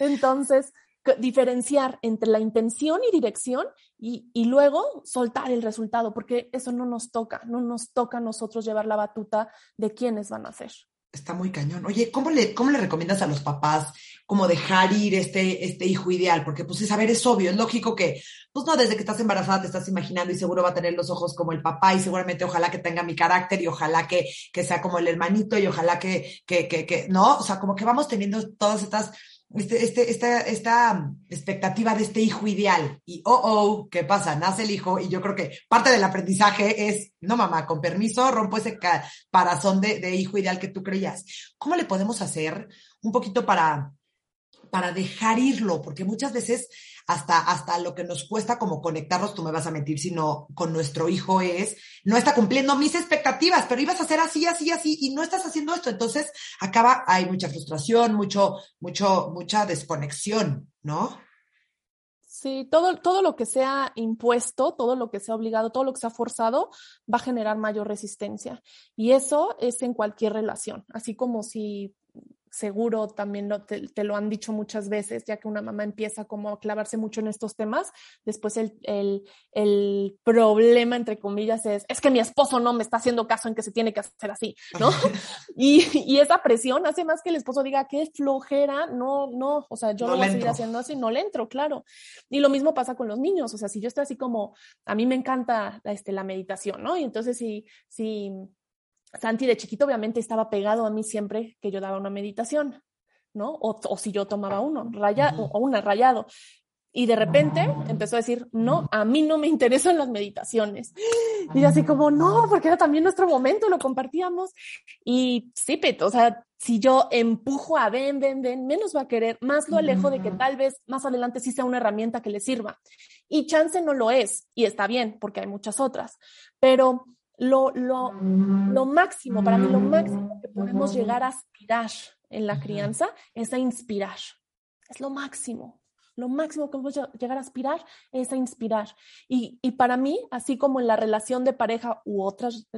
Entonces, diferenciar entre la intención y dirección y, y, luego soltar el resultado, porque eso no nos toca, no nos toca a nosotros llevar la batuta de quiénes van a ser. Está muy cañón. Oye, ¿cómo le, ¿cómo le recomiendas a los papás como dejar ir este, este hijo ideal? Porque, pues, es, a ver, es obvio, es lógico que, pues, no, desde que estás embarazada te estás imaginando y seguro va a tener los ojos como el papá y seguramente ojalá que tenga mi carácter y ojalá que, que sea como el hermanito y ojalá que, que, que, que, ¿no? O sea, como que vamos teniendo todas estas este, este, esta, esta expectativa de este hijo ideal. Y, oh, oh, ¿qué pasa? Nace el hijo y yo creo que parte del aprendizaje es, no mamá, con permiso, rompo ese parazón de, de hijo ideal que tú creías. ¿Cómo le podemos hacer un poquito para, para dejar irlo? Porque muchas veces hasta, hasta lo que nos cuesta como conectarnos, tú me vas a mentir, sino con nuestro hijo es, no está cumpliendo mis expectativas, pero ibas a hacer así, así, así, y no estás haciendo esto. Entonces, acaba, hay mucha frustración, mucho, mucho, mucha desconexión, ¿no? Sí, todo, todo lo que sea impuesto, todo lo que sea obligado, todo lo que sea forzado, va a generar mayor resistencia. Y eso es en cualquier relación. Así como si seguro también lo, te, lo han dicho muchas veces, ya que una mamá empieza como a clavarse mucho en estos temas, después el, el, el, problema, entre comillas, es, es que mi esposo no me está haciendo caso en que se tiene que hacer así, ¿no? y, y, esa presión hace más que el esposo diga, qué flojera, no, no, o sea, yo no lo voy a seguir haciendo así, no le entro, claro. Y lo mismo pasa con los niños, o sea, si yo estoy así como, a mí me encanta este, la meditación, ¿no? Y entonces si, si Santi de chiquito obviamente estaba pegado a mí siempre que yo daba una meditación, ¿no? O, o si yo tomaba uno, raya, o, una rayado. Y de repente empezó a decir, no, a mí no me interesan las meditaciones. Y así como, no, porque era también nuestro momento, lo compartíamos. Y sí, Pet, o sea, si yo empujo a ven, ven, ven, menos va a querer, más lo alejo de que tal vez más adelante sí sea una herramienta que le sirva. Y chance no lo es, y está bien, porque hay muchas otras. Pero lo, lo, lo máximo, para mí lo máximo que podemos llegar a aspirar en la crianza es a inspirar. Es lo máximo. Lo máximo que podemos llegar a aspirar es a inspirar. Y, y para mí, así como en la relación de pareja u otras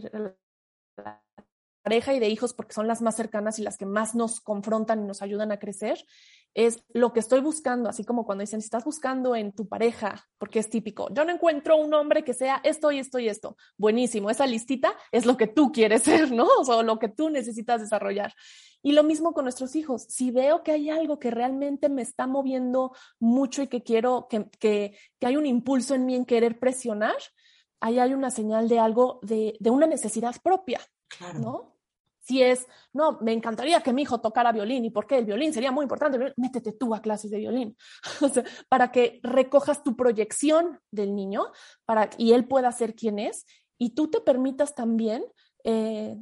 pareja y de hijos porque son las más cercanas y las que más nos confrontan y nos ayudan a crecer, es lo que estoy buscando, así como cuando dicen, si estás buscando en tu pareja, porque es típico, yo no encuentro un hombre que sea esto y esto y esto. Buenísimo, esa listita es lo que tú quieres ser, ¿no? O lo que tú necesitas desarrollar. Y lo mismo con nuestros hijos. Si veo que hay algo que realmente me está moviendo mucho y que quiero, que, que, que hay un impulso en mí en querer presionar, ahí hay una señal de algo, de, de una necesidad propia, claro. ¿no? Si es, no, me encantaría que mi hijo tocara violín y por qué el violín sería muy importante, métete tú a clases de violín, o sea, para que recojas tu proyección del niño para, y él pueda ser quien es y tú te permitas también eh,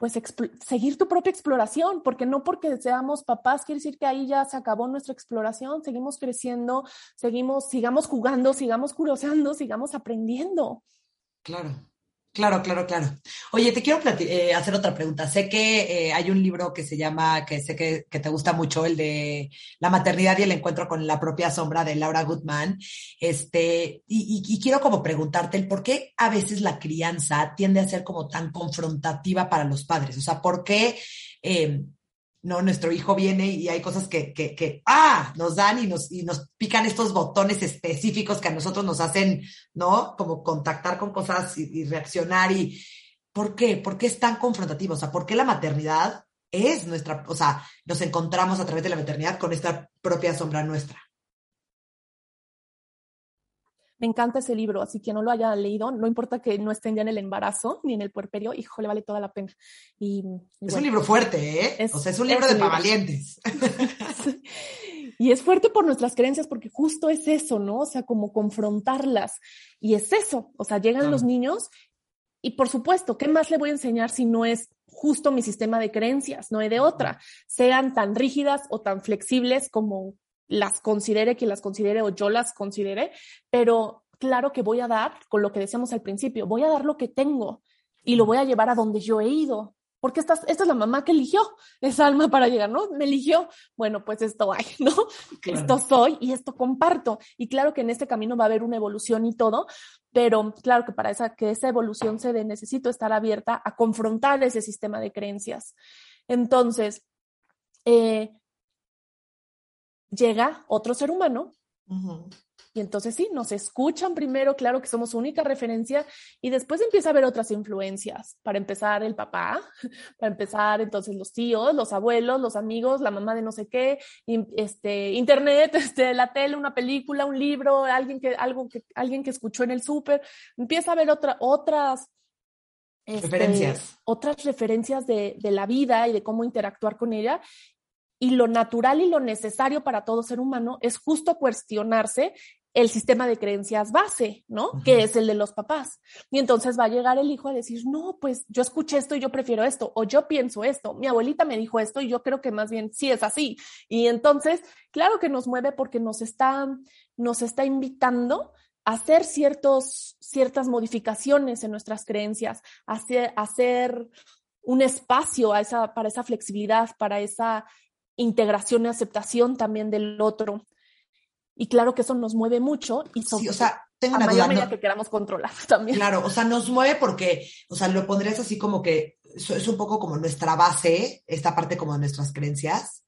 pues seguir tu propia exploración, porque no porque seamos papás quiere decir que ahí ya se acabó nuestra exploración, seguimos creciendo, seguimos, sigamos jugando, sigamos curioseando, sigamos aprendiendo. Claro. Claro, claro, claro. Oye, te quiero eh, hacer otra pregunta. Sé que eh, hay un libro que se llama, que sé que, te gusta mucho, el de La maternidad y el encuentro con la propia sombra de Laura Goodman. Este, y, quiero como preguntarte el por qué a veces la crianza tiende a ser como tan confrontativa para los padres. O sea, ¿por qué eh, ¿no? Nuestro hijo viene y hay cosas que, que, que, ah, nos dan y nos, y nos pican estos botones específicos que a nosotros nos hacen, ¿no? Como contactar con cosas y, reaccionar y, ¿por qué? ¿Por qué es tan confrontativo? O sea, ¿por qué la maternidad es nuestra, o sea, nos encontramos a través de la maternidad con esta propia sombra nuestra? Me encanta ese libro, así que no lo haya leído, no importa que no estén ya en el embarazo ni en el puerperio, hijo, le vale toda la pena. Y, y es un libro fuerte, ¿eh? Es, o sea, es un libro es de valientes. y es fuerte por nuestras creencias porque justo es eso, ¿no? O sea, como confrontarlas. Y es eso, o sea, llegan los niños y por supuesto, ¿qué más le voy a enseñar si no es justo mi sistema de creencias? No hay de otra. Sean tan rígidas o tan flexibles como las considere quien las considere o yo las considere, pero claro que voy a dar, con lo que decíamos al principio, voy a dar lo que tengo y lo voy a llevar a donde yo he ido. Porque esta, esta es la mamá que eligió esa alma para llegar, ¿no? Me eligió, bueno, pues esto hay, ¿no? Claro. Esto soy y esto comparto. Y claro que en este camino va a haber una evolución y todo, pero claro que para esa, que esa evolución se dé, necesito estar abierta a confrontar ese sistema de creencias. Entonces, eh, llega otro ser humano uh -huh. y entonces sí, nos escuchan primero, claro que somos única referencia y después empieza a haber otras influencias. Para empezar el papá, para empezar entonces los tíos, los abuelos, los amigos, la mamá de no sé qué, este, internet, este, la tele, una película, un libro, alguien que, algo que, alguien que escuchó en el súper. Empieza a haber otra, otras este, referencias. Otras referencias de, de, la vida y de cómo interactuar con ella y lo natural y lo necesario para todo ser humano es justo cuestionarse el sistema de creencias base, ¿no? Que es el de los papás. Y entonces va a llegar el hijo a decir, no, pues yo escuché esto y yo prefiero esto, o yo pienso esto, mi abuelita me dijo esto y yo creo que más bien sí es así. Y entonces, claro que nos mueve porque nos está, nos está invitando a hacer ciertos, ciertas modificaciones en nuestras creencias, a hacer, hacer un espacio a esa, para esa flexibilidad, para esa integración y aceptación también del otro. Y claro que eso nos mueve mucho y sí, o sea, tengo una duda, no, que queramos controlar también. Claro, o sea, nos mueve porque, o sea, lo pondrías así como que es un poco como nuestra base, esta parte como de nuestras creencias.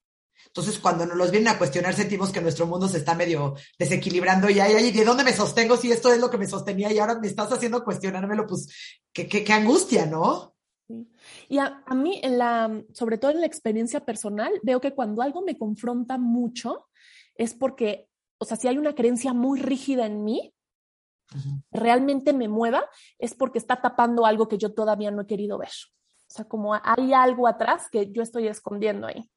Entonces, cuando nos los vienen a cuestionar, sentimos que nuestro mundo se está medio desequilibrando y ay, ay, ¿de dónde me sostengo si esto es lo que me sostenía y ahora me estás haciendo cuestionármelo? Pues, qué, qué, qué angustia, ¿no? Y a, a, mí, en la, sobre todo en la experiencia personal, veo que cuando algo me confronta mucho es porque, o sea, si hay una creencia muy rígida en mí, uh -huh. realmente me mueva, es porque está tapando algo que yo todavía no he querido ver. O sea, como hay algo atrás que yo estoy escondiendo ahí.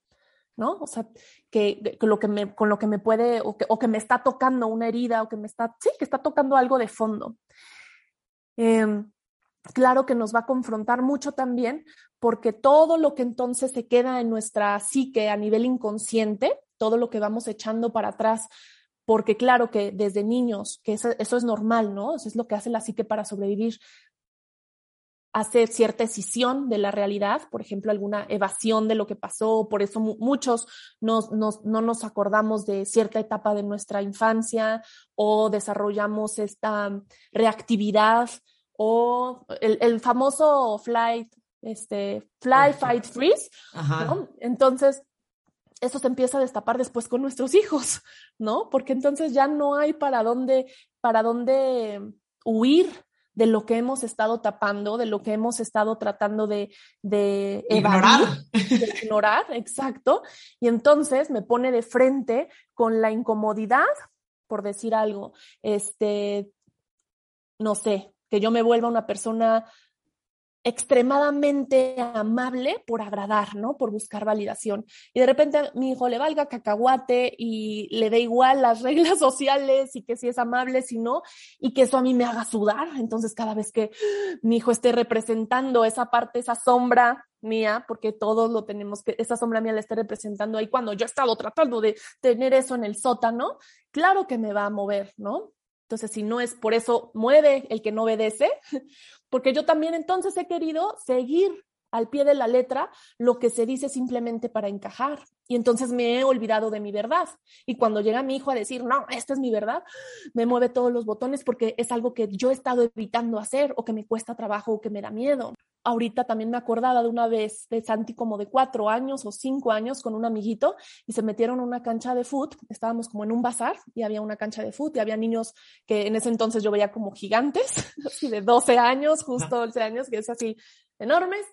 ¿no? O sea, que, que, lo que me, con lo que me puede, o que, o que, me está tocando una herida, o que me está, sí, que está tocando algo de fondo. Eh, claro que nos va a confrontar mucho también, porque todo lo que entonces se queda en nuestra psique a nivel inconsciente, todo lo que vamos echando para atrás, porque claro que desde niños, que eso, es normal, ¿no? Eso es lo que hace la psique para sobrevivir. hace cierta escisión de la realidad, por ejemplo, alguna evasión de lo que pasó, por eso muchos no nos acordamos de cierta etapa de nuestra infancia o desarrollamos esta reactividad o el, famoso flight, este, fly, fight, freeze. Entonces, eso se empieza a destapar después con nuestros hijos, ¿no? Porque entonces ya no hay para dónde, para dónde huir de lo que hemos estado tapando, de lo que hemos estado tratando de, de ignorar. de ignorar, exacto. Y entonces me pone de frente con la incomodidad, por decir algo, este, no sé, que yo me vuelva una persona extremadamente amable por agradar, ¿no? Por buscar validación. Y de repente mi hijo le valga cacahuate y le dé igual las reglas sociales y que si es amable, si no, y que eso a mí me haga sudar. Entonces cada vez que mi hijo esté representando esa parte, esa sombra mía, porque todos lo tenemos que, esa sombra mía la esté representando ahí cuando yo he estado tratando de tener eso en el sótano, claro que me va a mover, ¿no? Entonces, si no es por eso, mueve el que no obedece, porque yo también entonces he querido seguir al pie de la letra lo que se dice simplemente para encajar. Y entonces me he olvidado de mi verdad. Y cuando llega mi hijo a decir, no, esta es mi verdad, me mueve todos los botones porque es algo que yo he estado evitando hacer o que me cuesta trabajo o que me da miedo ahorita también me acordaba de una vez de Santi como de cuatro años o cinco años con un amiguito y se metieron a una cancha de foot. Estábamos como en un bazar y había una cancha de foot y había niños que en ese entonces yo veía como gigantes, así de 12 años, justo 12 años, que es así enormes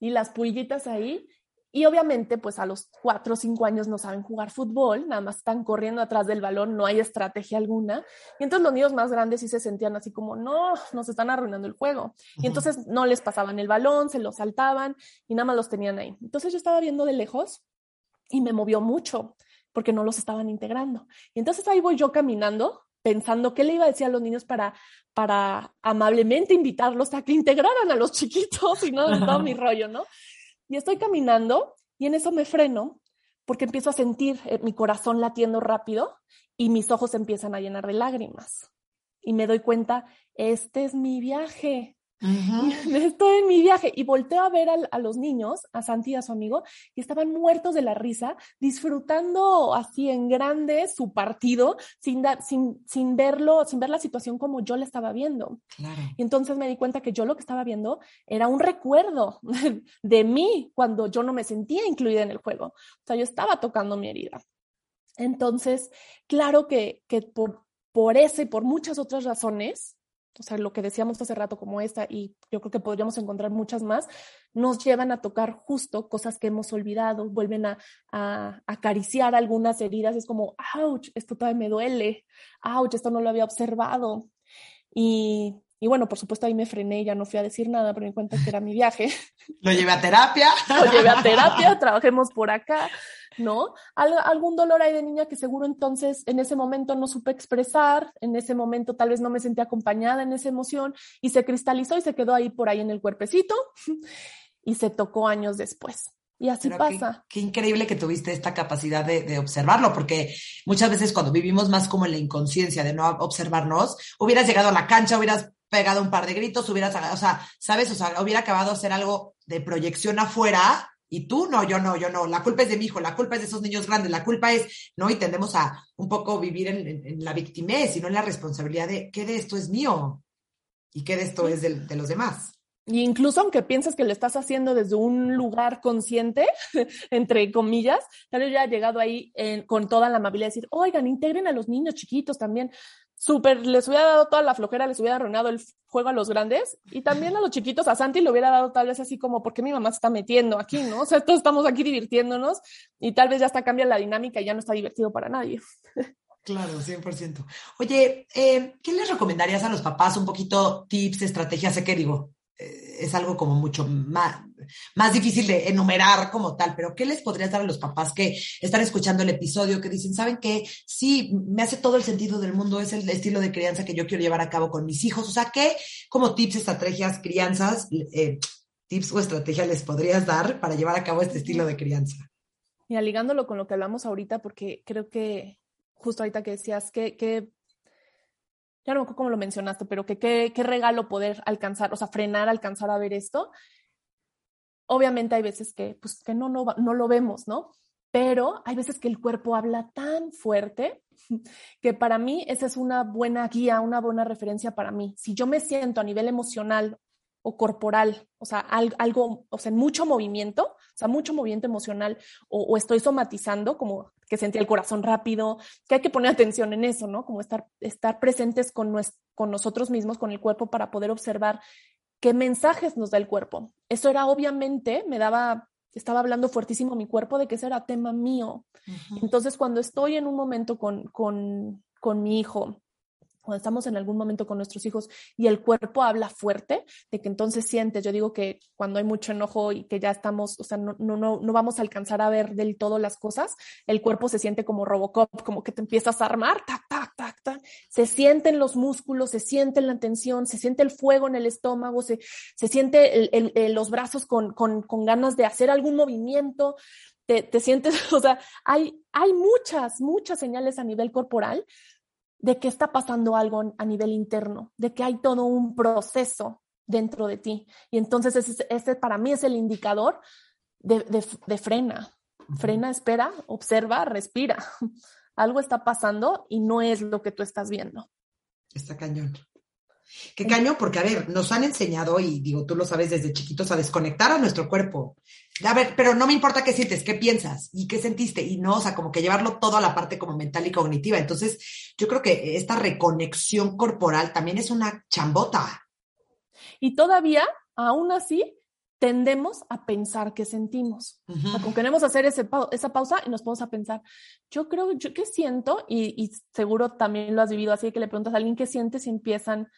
y las pulguitas ahí y obviamente, pues a los cuatro o cinco años no saben jugar fútbol, nada más están corriendo atrás del balón, no hay estrategia alguna. Y entonces los niños más grandes sí se sentían así como, no, nos están arruinando el juego. Y entonces no les pasaban el balón, se lo saltaban y nada más los tenían ahí. Entonces yo estaba viendo de lejos y me movió mucho porque no los estaban integrando. Y entonces ahí voy yo caminando pensando qué le iba a decir a los niños para, para amablemente invitarlos a que integraran a los chiquitos y no todo mi rollo, ¿no? Y estoy caminando y en eso me freno porque empiezo a sentir eh, mi corazón latiendo rápido y mis ojos empiezan a llenar de lágrimas. Y me doy cuenta, este es mi viaje. Estoy en mi viaje y volteo a ver a, los niños, a Santi y a su amigo, y estaban muertos de la risa, disfrutando así en grande su partido, sin, dar, sin, sin verlo, sin ver la situación como yo la estaba viendo. Y entonces me di cuenta que yo lo que estaba viendo era un recuerdo de mí cuando yo no me sentía incluida en el juego. O sea, yo estaba tocando mi herida. Entonces, claro que, que por, por ese y por muchas otras razones, o sea, lo que decíamos hace rato como esta, y yo creo que podríamos encontrar muchas más, nos llevan a tocar justo cosas que hemos olvidado, vuelven a, acariciar algunas heridas, es como, ouch, esto todavía me duele, ouch, esto no lo había observado. Y, y bueno, por supuesto ahí me frené, ya no fui a decir nada, pero me cuenta que era mi viaje. Lo llevé a terapia. Lo llevé a terapia, trabajemos por acá. ¿No? algún dolor hay de niña que seguro entonces en ese momento no supe expresar, en ese momento tal vez no me sentí acompañada en esa emoción y se cristalizó y se quedó ahí por ahí en el cuerpecito y se tocó años después. Y así pasa. Qué, increíble que tuviste esta capacidad de, de, observarlo, porque muchas veces cuando vivimos más como en la inconsciencia de no observarnos, hubieras llegado a la cancha, hubieras pegado un par de gritos, hubieras, o sea, ¿sabes? O sea, hubiera acabado hacer algo de proyección afuera y tú no, yo no, yo no, la culpa es de mi hijo, la culpa es de esos niños grandes, la culpa es, ¿no? Y tendemos a un poco vivir en, la victimez y no en la responsabilidad de qué de esto es mío y qué de esto es de, los demás. Y incluso aunque piensas que lo estás haciendo desde un lugar consciente, entre comillas, tal vez ya ha llegado ahí con toda la amabilidad de decir, oigan, integren a los niños chiquitos también súper, les hubiera dado toda la flojera, les hubiera arruinado el juego a los grandes y también a los chiquitos, a Santi le hubiera dado tal vez así como, ¿por qué mi mamá se está metiendo aquí, no? O sea, todos estamos aquí divirtiéndonos y tal vez ya hasta cambia la dinámica y ya no está divertido para nadie. Claro, 100%. Oye, eh, ¿qué les recomendarías a los papás? Un poquito tips, estrategias, sé que digo, es algo como mucho más, más difícil de enumerar como tal, pero ¿qué les podrías dar a los papás que están escuchando el episodio, que dicen, ¿saben qué? Sí, me hace todo el sentido del mundo, es el estilo de crianza que yo quiero llevar a cabo con mis hijos. O sea, ¿qué como tips, estrategias, crianzas, eh, tips o estrategias les podrías dar para llevar a cabo este estilo de crianza? Mira, ligándolo con lo que hablamos ahorita, porque creo que justo ahorita que decías que, que ya no cómo lo mencionaste, pero que qué regalo poder alcanzar, o sea, frenar, alcanzar a ver esto. Obviamente hay veces que, pues, que no, no, no lo vemos, ¿no? Pero hay veces que el cuerpo habla tan fuerte que para mí esa es una buena guía, una buena referencia para mí. Si yo me siento a nivel emocional o corporal, o sea, algo, o sea, mucho movimiento, sea, mucho movimiento emocional, o, estoy somatizando, como que sentí el corazón rápido, que hay que poner atención en eso, ¿no? Como estar, estar presentes con, con nosotros mismos, con el cuerpo, para poder observar qué mensajes nos da el cuerpo. Eso era obviamente, me daba, estaba hablando fuertísimo mi cuerpo de que ese era tema mío. Entonces, cuando estoy en un momento con, con, con mi hijo, cuando estamos en algún momento con nuestros hijos y el cuerpo habla fuerte, de que entonces sientes, yo digo que cuando hay mucho enojo y que ya estamos, o sea, no, no, no vamos a alcanzar a ver del todo las cosas, el cuerpo se siente como Robocop, como que te empiezas a armar, tac, tac, tac, tac, se sienten los músculos, se siente la tensión, se siente el fuego en el estómago, se, se siente el, los brazos con, con, con ganas de hacer algún movimiento, te, te, sientes, o sea, hay, hay muchas, muchas señales a nivel corporal de que está pasando algo a nivel interno, de que hay todo un proceso dentro de ti. Y entonces ese, para mí es el indicador de, de, frena. Frena, espera, observa, respira. Algo está pasando y no es lo que tú estás viendo. Está cañón. Qué caño, porque a ver, nos han enseñado, y digo, tú lo sabes desde chiquitos, a desconectar a nuestro cuerpo. A ver, pero no me importa qué sientes, qué piensas y qué sentiste, y no, o sea, como que llevarlo todo a la parte como mental y cognitiva. Entonces, yo creo que esta reconexión corporal también es una chambota. Y todavía, aún así, tendemos a pensar que sentimos. Uh queremos hacer ese esa pausa y nos ponemos a pensar, yo creo, yo qué siento, y, y, seguro también lo has vivido así, que le preguntas a alguien qué sientes y empiezan,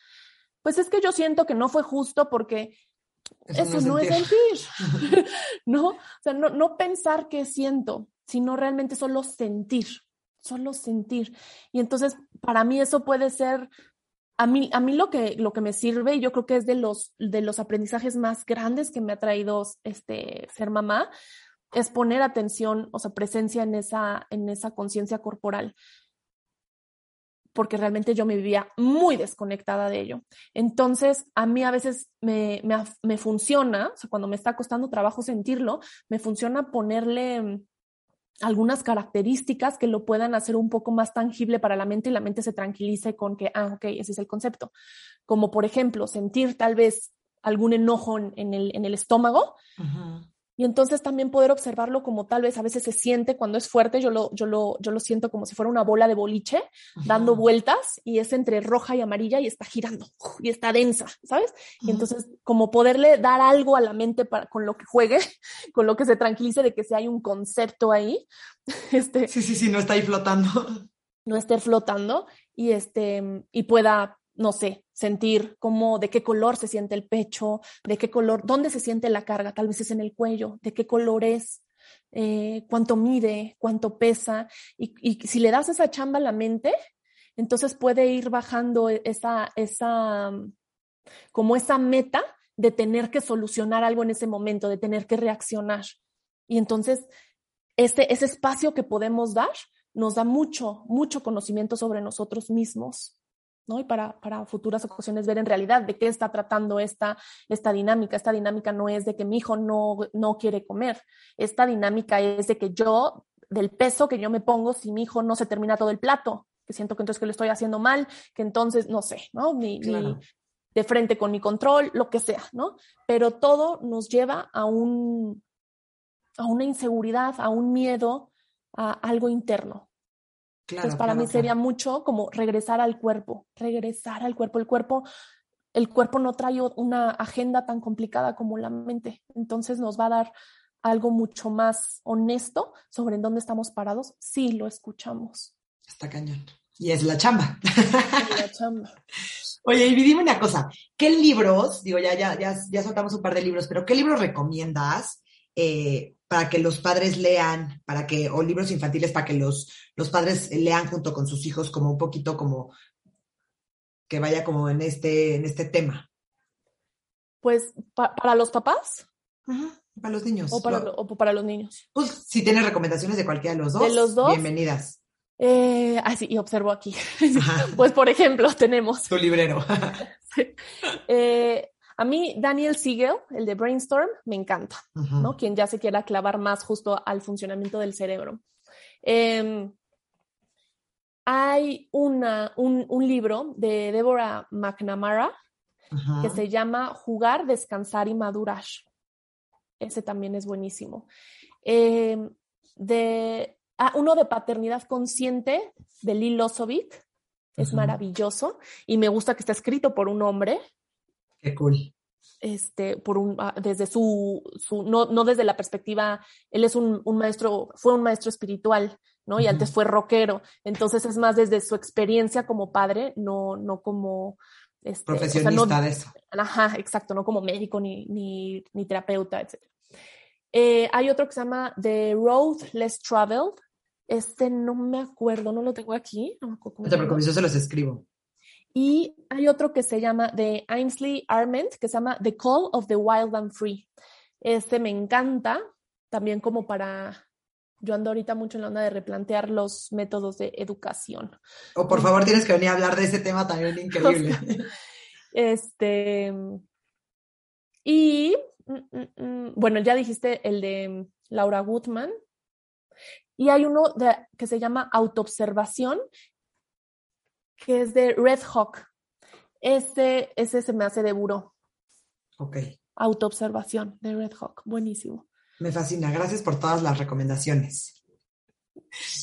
pues es que yo siento que no fue justo porque eso, no, es sentir, ¿no? O sea, no, no pensar qué siento, sino realmente solo sentir, solo sentir. Y entonces, para mí eso puede ser, a mí, a mí lo, que, lo que me sirve, y yo creo que es de los, de los aprendizajes más grandes que me ha traído este, ser mamá, es poner atención, o sea, presencia en esa, en esa conciencia corporal porque realmente yo me vivía muy desconectada de ello. Entonces, a mí a veces me, me, funciona, cuando me está costando trabajo sentirlo, me funciona ponerle mm, algunas características que lo puedan hacer un poco más tangible para la mente y la mente se tranquilice con que, ah, ok, ese es el concepto. Como por ejemplo, sentir tal vez algún enojo en, el, en el, estómago. Y entonces también poder observarlo como tal vez a veces se siente cuando es fuerte, yo lo, yo lo, yo lo siento como si fuera una bola de boliche dando vueltas y es entre roja y amarilla y está girando y está densa, ¿sabes? Y entonces como poderle dar algo a la mente para, con lo que juegue, con lo que se tranquilice de que si hay un concepto ahí. Este, sí, sí, sí, no está ahí flotando. No esté flotando y, este, y pueda no sé, sentir cómo, de qué color se siente el pecho, de qué color, dónde se siente la carga, tal vez es en el cuello, de qué color es, eh, cuánto mide, cuánto pesa. Y, y, si le das esa chamba a la mente, entonces puede ir bajando esa, esa, como esa meta de tener que solucionar algo en ese momento, de tener que reaccionar. Y entonces, ese, ese espacio que podemos dar nos da mucho, mucho conocimiento sobre nosotros mismos. ¿No? Y para, para, futuras ocasiones ver en realidad de qué está tratando esta, esta dinámica. Esta dinámica no es de que mi hijo no, no quiere comer, esta dinámica es de que yo, del peso que yo me pongo, si mi hijo no se termina todo el plato, que siento que entonces que lo estoy haciendo mal, que entonces, no sé, ¿no? Ni, de frente con mi control, lo que sea, ¿no? Pero todo nos lleva a un, a una inseguridad, a un miedo, a algo interno, entonces, para mí sería mucho como regresar al cuerpo, regresar al cuerpo. El cuerpo, el cuerpo no trae una agenda tan complicada como la mente. Entonces nos va a dar algo mucho más honesto sobre en dónde estamos parados si lo escuchamos. Está cañón. Y es la chamba. la chamba. Oye, y dime una cosa, ¿qué libros, digo, ya, ya, ya, ya soltamos un par de libros, pero qué libros recomiendas eh, para que los padres lean, para que, o libros infantiles para que los, los padres lean junto con sus hijos como un poquito como que vaya como en este, en este tema? Pues para los papás. para los niños. O para, o para, los niños. Pues si tienes recomendaciones de cualquiera de los dos, de los dos bienvenidas. Eh, ah, sí, y observo aquí. pues, por ejemplo, tenemos. Tu librero. eh, a mí, Daniel Siegel, el de Brainstorm, me encanta, ¿no? Quien ya se quiera clavar más justo al funcionamiento del cerebro. Eh, hay una, un, un, libro de Deborah McNamara que se llama Jugar, Descansar y Madurar. Ese también es buenísimo. Eh, de, ah, uno de paternidad consciente de Lee Lozovic. Es maravilloso y me gusta que está escrito por un hombre. Qué cool. Este, por un, ah, desde su, su no, no, desde la perspectiva, él es un, un, maestro, fue un maestro espiritual, ¿no? Y uh -huh. antes fue rockero. Entonces es más desde su experiencia como padre, no, no como este, profesionista o sea, no, de eso. Ajá, exacto, no como médico ni, ni, ni terapeuta, etc. Eh, hay otro que se llama The Road Less Traveled. Este no me acuerdo, no lo tengo aquí. No, no te preocupes, yo se los escribo. Y hay otro que se llama de Ainsley Arment, que se llama The Call of the Wild and Free. Este me encanta, también como para... Yo ando ahorita mucho en la onda de replantear los métodos de educación. O oh, por favor, tienes que venir a hablar de ese tema también increíble. este. Y bueno, ya dijiste el de Laura Goodman. Y hay uno de, que se llama autoobservación, que es de Red Hawk. Ese, ese se me hace de buró. Ok. Autoobservación de Red Hawk. Buenísimo. Me fascina. Gracias por todas las recomendaciones.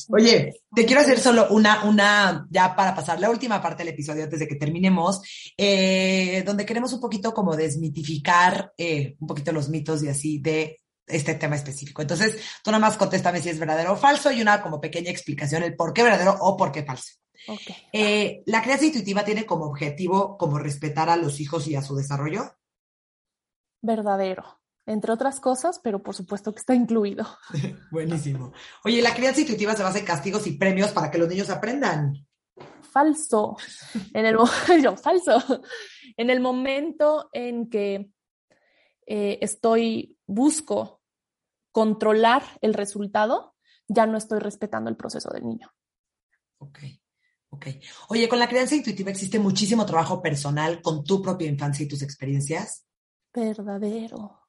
Oye, te quiero hacer solo una, una, ya para pasar la última parte del episodio antes de que terminemos, eh, donde queremos un poquito como desmitificar eh, un poquito los mitos y así de este tema específico. Entonces, tú nada más contéstame si es verdadero o falso y una como pequeña explicación el por qué verdadero o por qué falso. Okay. Eh, ¿La crianza intuitiva tiene como objetivo como respetar a los hijos y a su desarrollo? Verdadero entre otras cosas, pero por supuesto que está incluido. Buenísimo. Oye, ¿la crianza intuitiva se basa en castigos y premios para que los niños aprendan? Falso. En el, yo, falso. En el momento en que eh, estoy, busco controlar el resultado, ya no estoy respetando el proceso del niño. Ok. Ok. Oye, con la crianza intuitiva existe muchísimo trabajo personal con tu propia infancia y tus experiencias. Verdadero.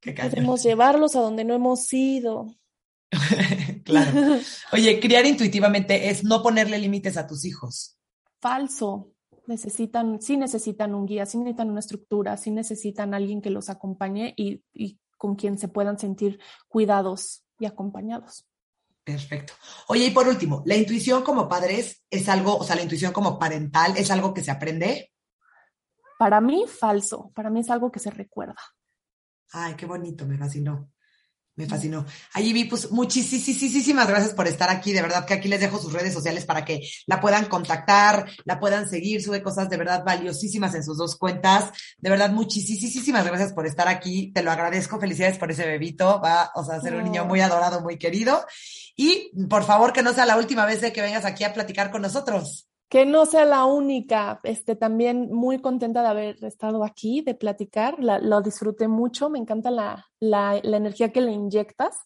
Podemos llevarlos a donde no hemos ido. claro. Oye, criar intuitivamente es no ponerle límites a tus hijos. Falso. Necesitan, sí necesitan un guía, sí necesitan una estructura, sí necesitan alguien que los acompañe y, y con quien se puedan sentir cuidados y acompañados. Perfecto. Oye, y por último, ¿la intuición como padres es algo, o sea, la intuición como parental es algo que se aprende? Para mí, falso. Para mí es algo que se recuerda. Ay, qué bonito, me fascinó. Me fascinó. Allí vi, pues muchísimas gracias por estar aquí. De verdad que aquí les dejo sus redes sociales para que la puedan contactar, la puedan seguir. Sube cosas de verdad valiosísimas en sus dos cuentas. De verdad, muchísimas gracias por estar aquí. Te lo agradezco. Felicidades por ese bebito. Va o sea, a ser un niño muy adorado, muy querido. Y por favor, que no sea la última vez que vengas aquí a platicar con nosotros que no sea la única, este, también muy contenta de haber estado aquí, de platicar, la, lo disfruté mucho, me encanta la, la, la energía que le inyectas.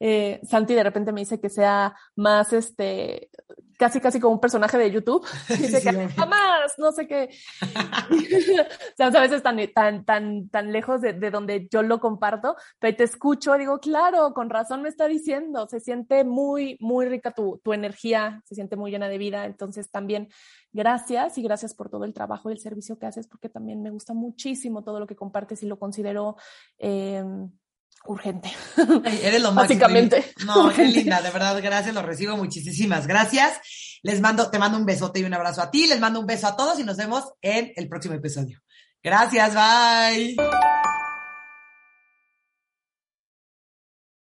Eh, Santi de repente me dice que sea más, este, casi, casi como un personaje de YouTube. Dice sí, que jamás, no sé qué. o sea, a veces tan, tan, tan, tan lejos de, de, donde yo lo comparto, pero te escucho, digo, claro, con razón me está diciendo, se siente muy, muy rica tu, tu energía, se siente muy llena de vida. Entonces también gracias y gracias por todo el trabajo y el servicio que haces, porque también me gusta muchísimo todo lo que compartes y lo considero eh, urgente. Ay, eres lo máximo. Básicamente. No, urgente. qué linda, de verdad, gracias, lo recibo muchísimas gracias. Les mando, te mando un besote y un abrazo a ti, les mando un beso a todos y nos vemos en el próximo episodio. Gracias, bye.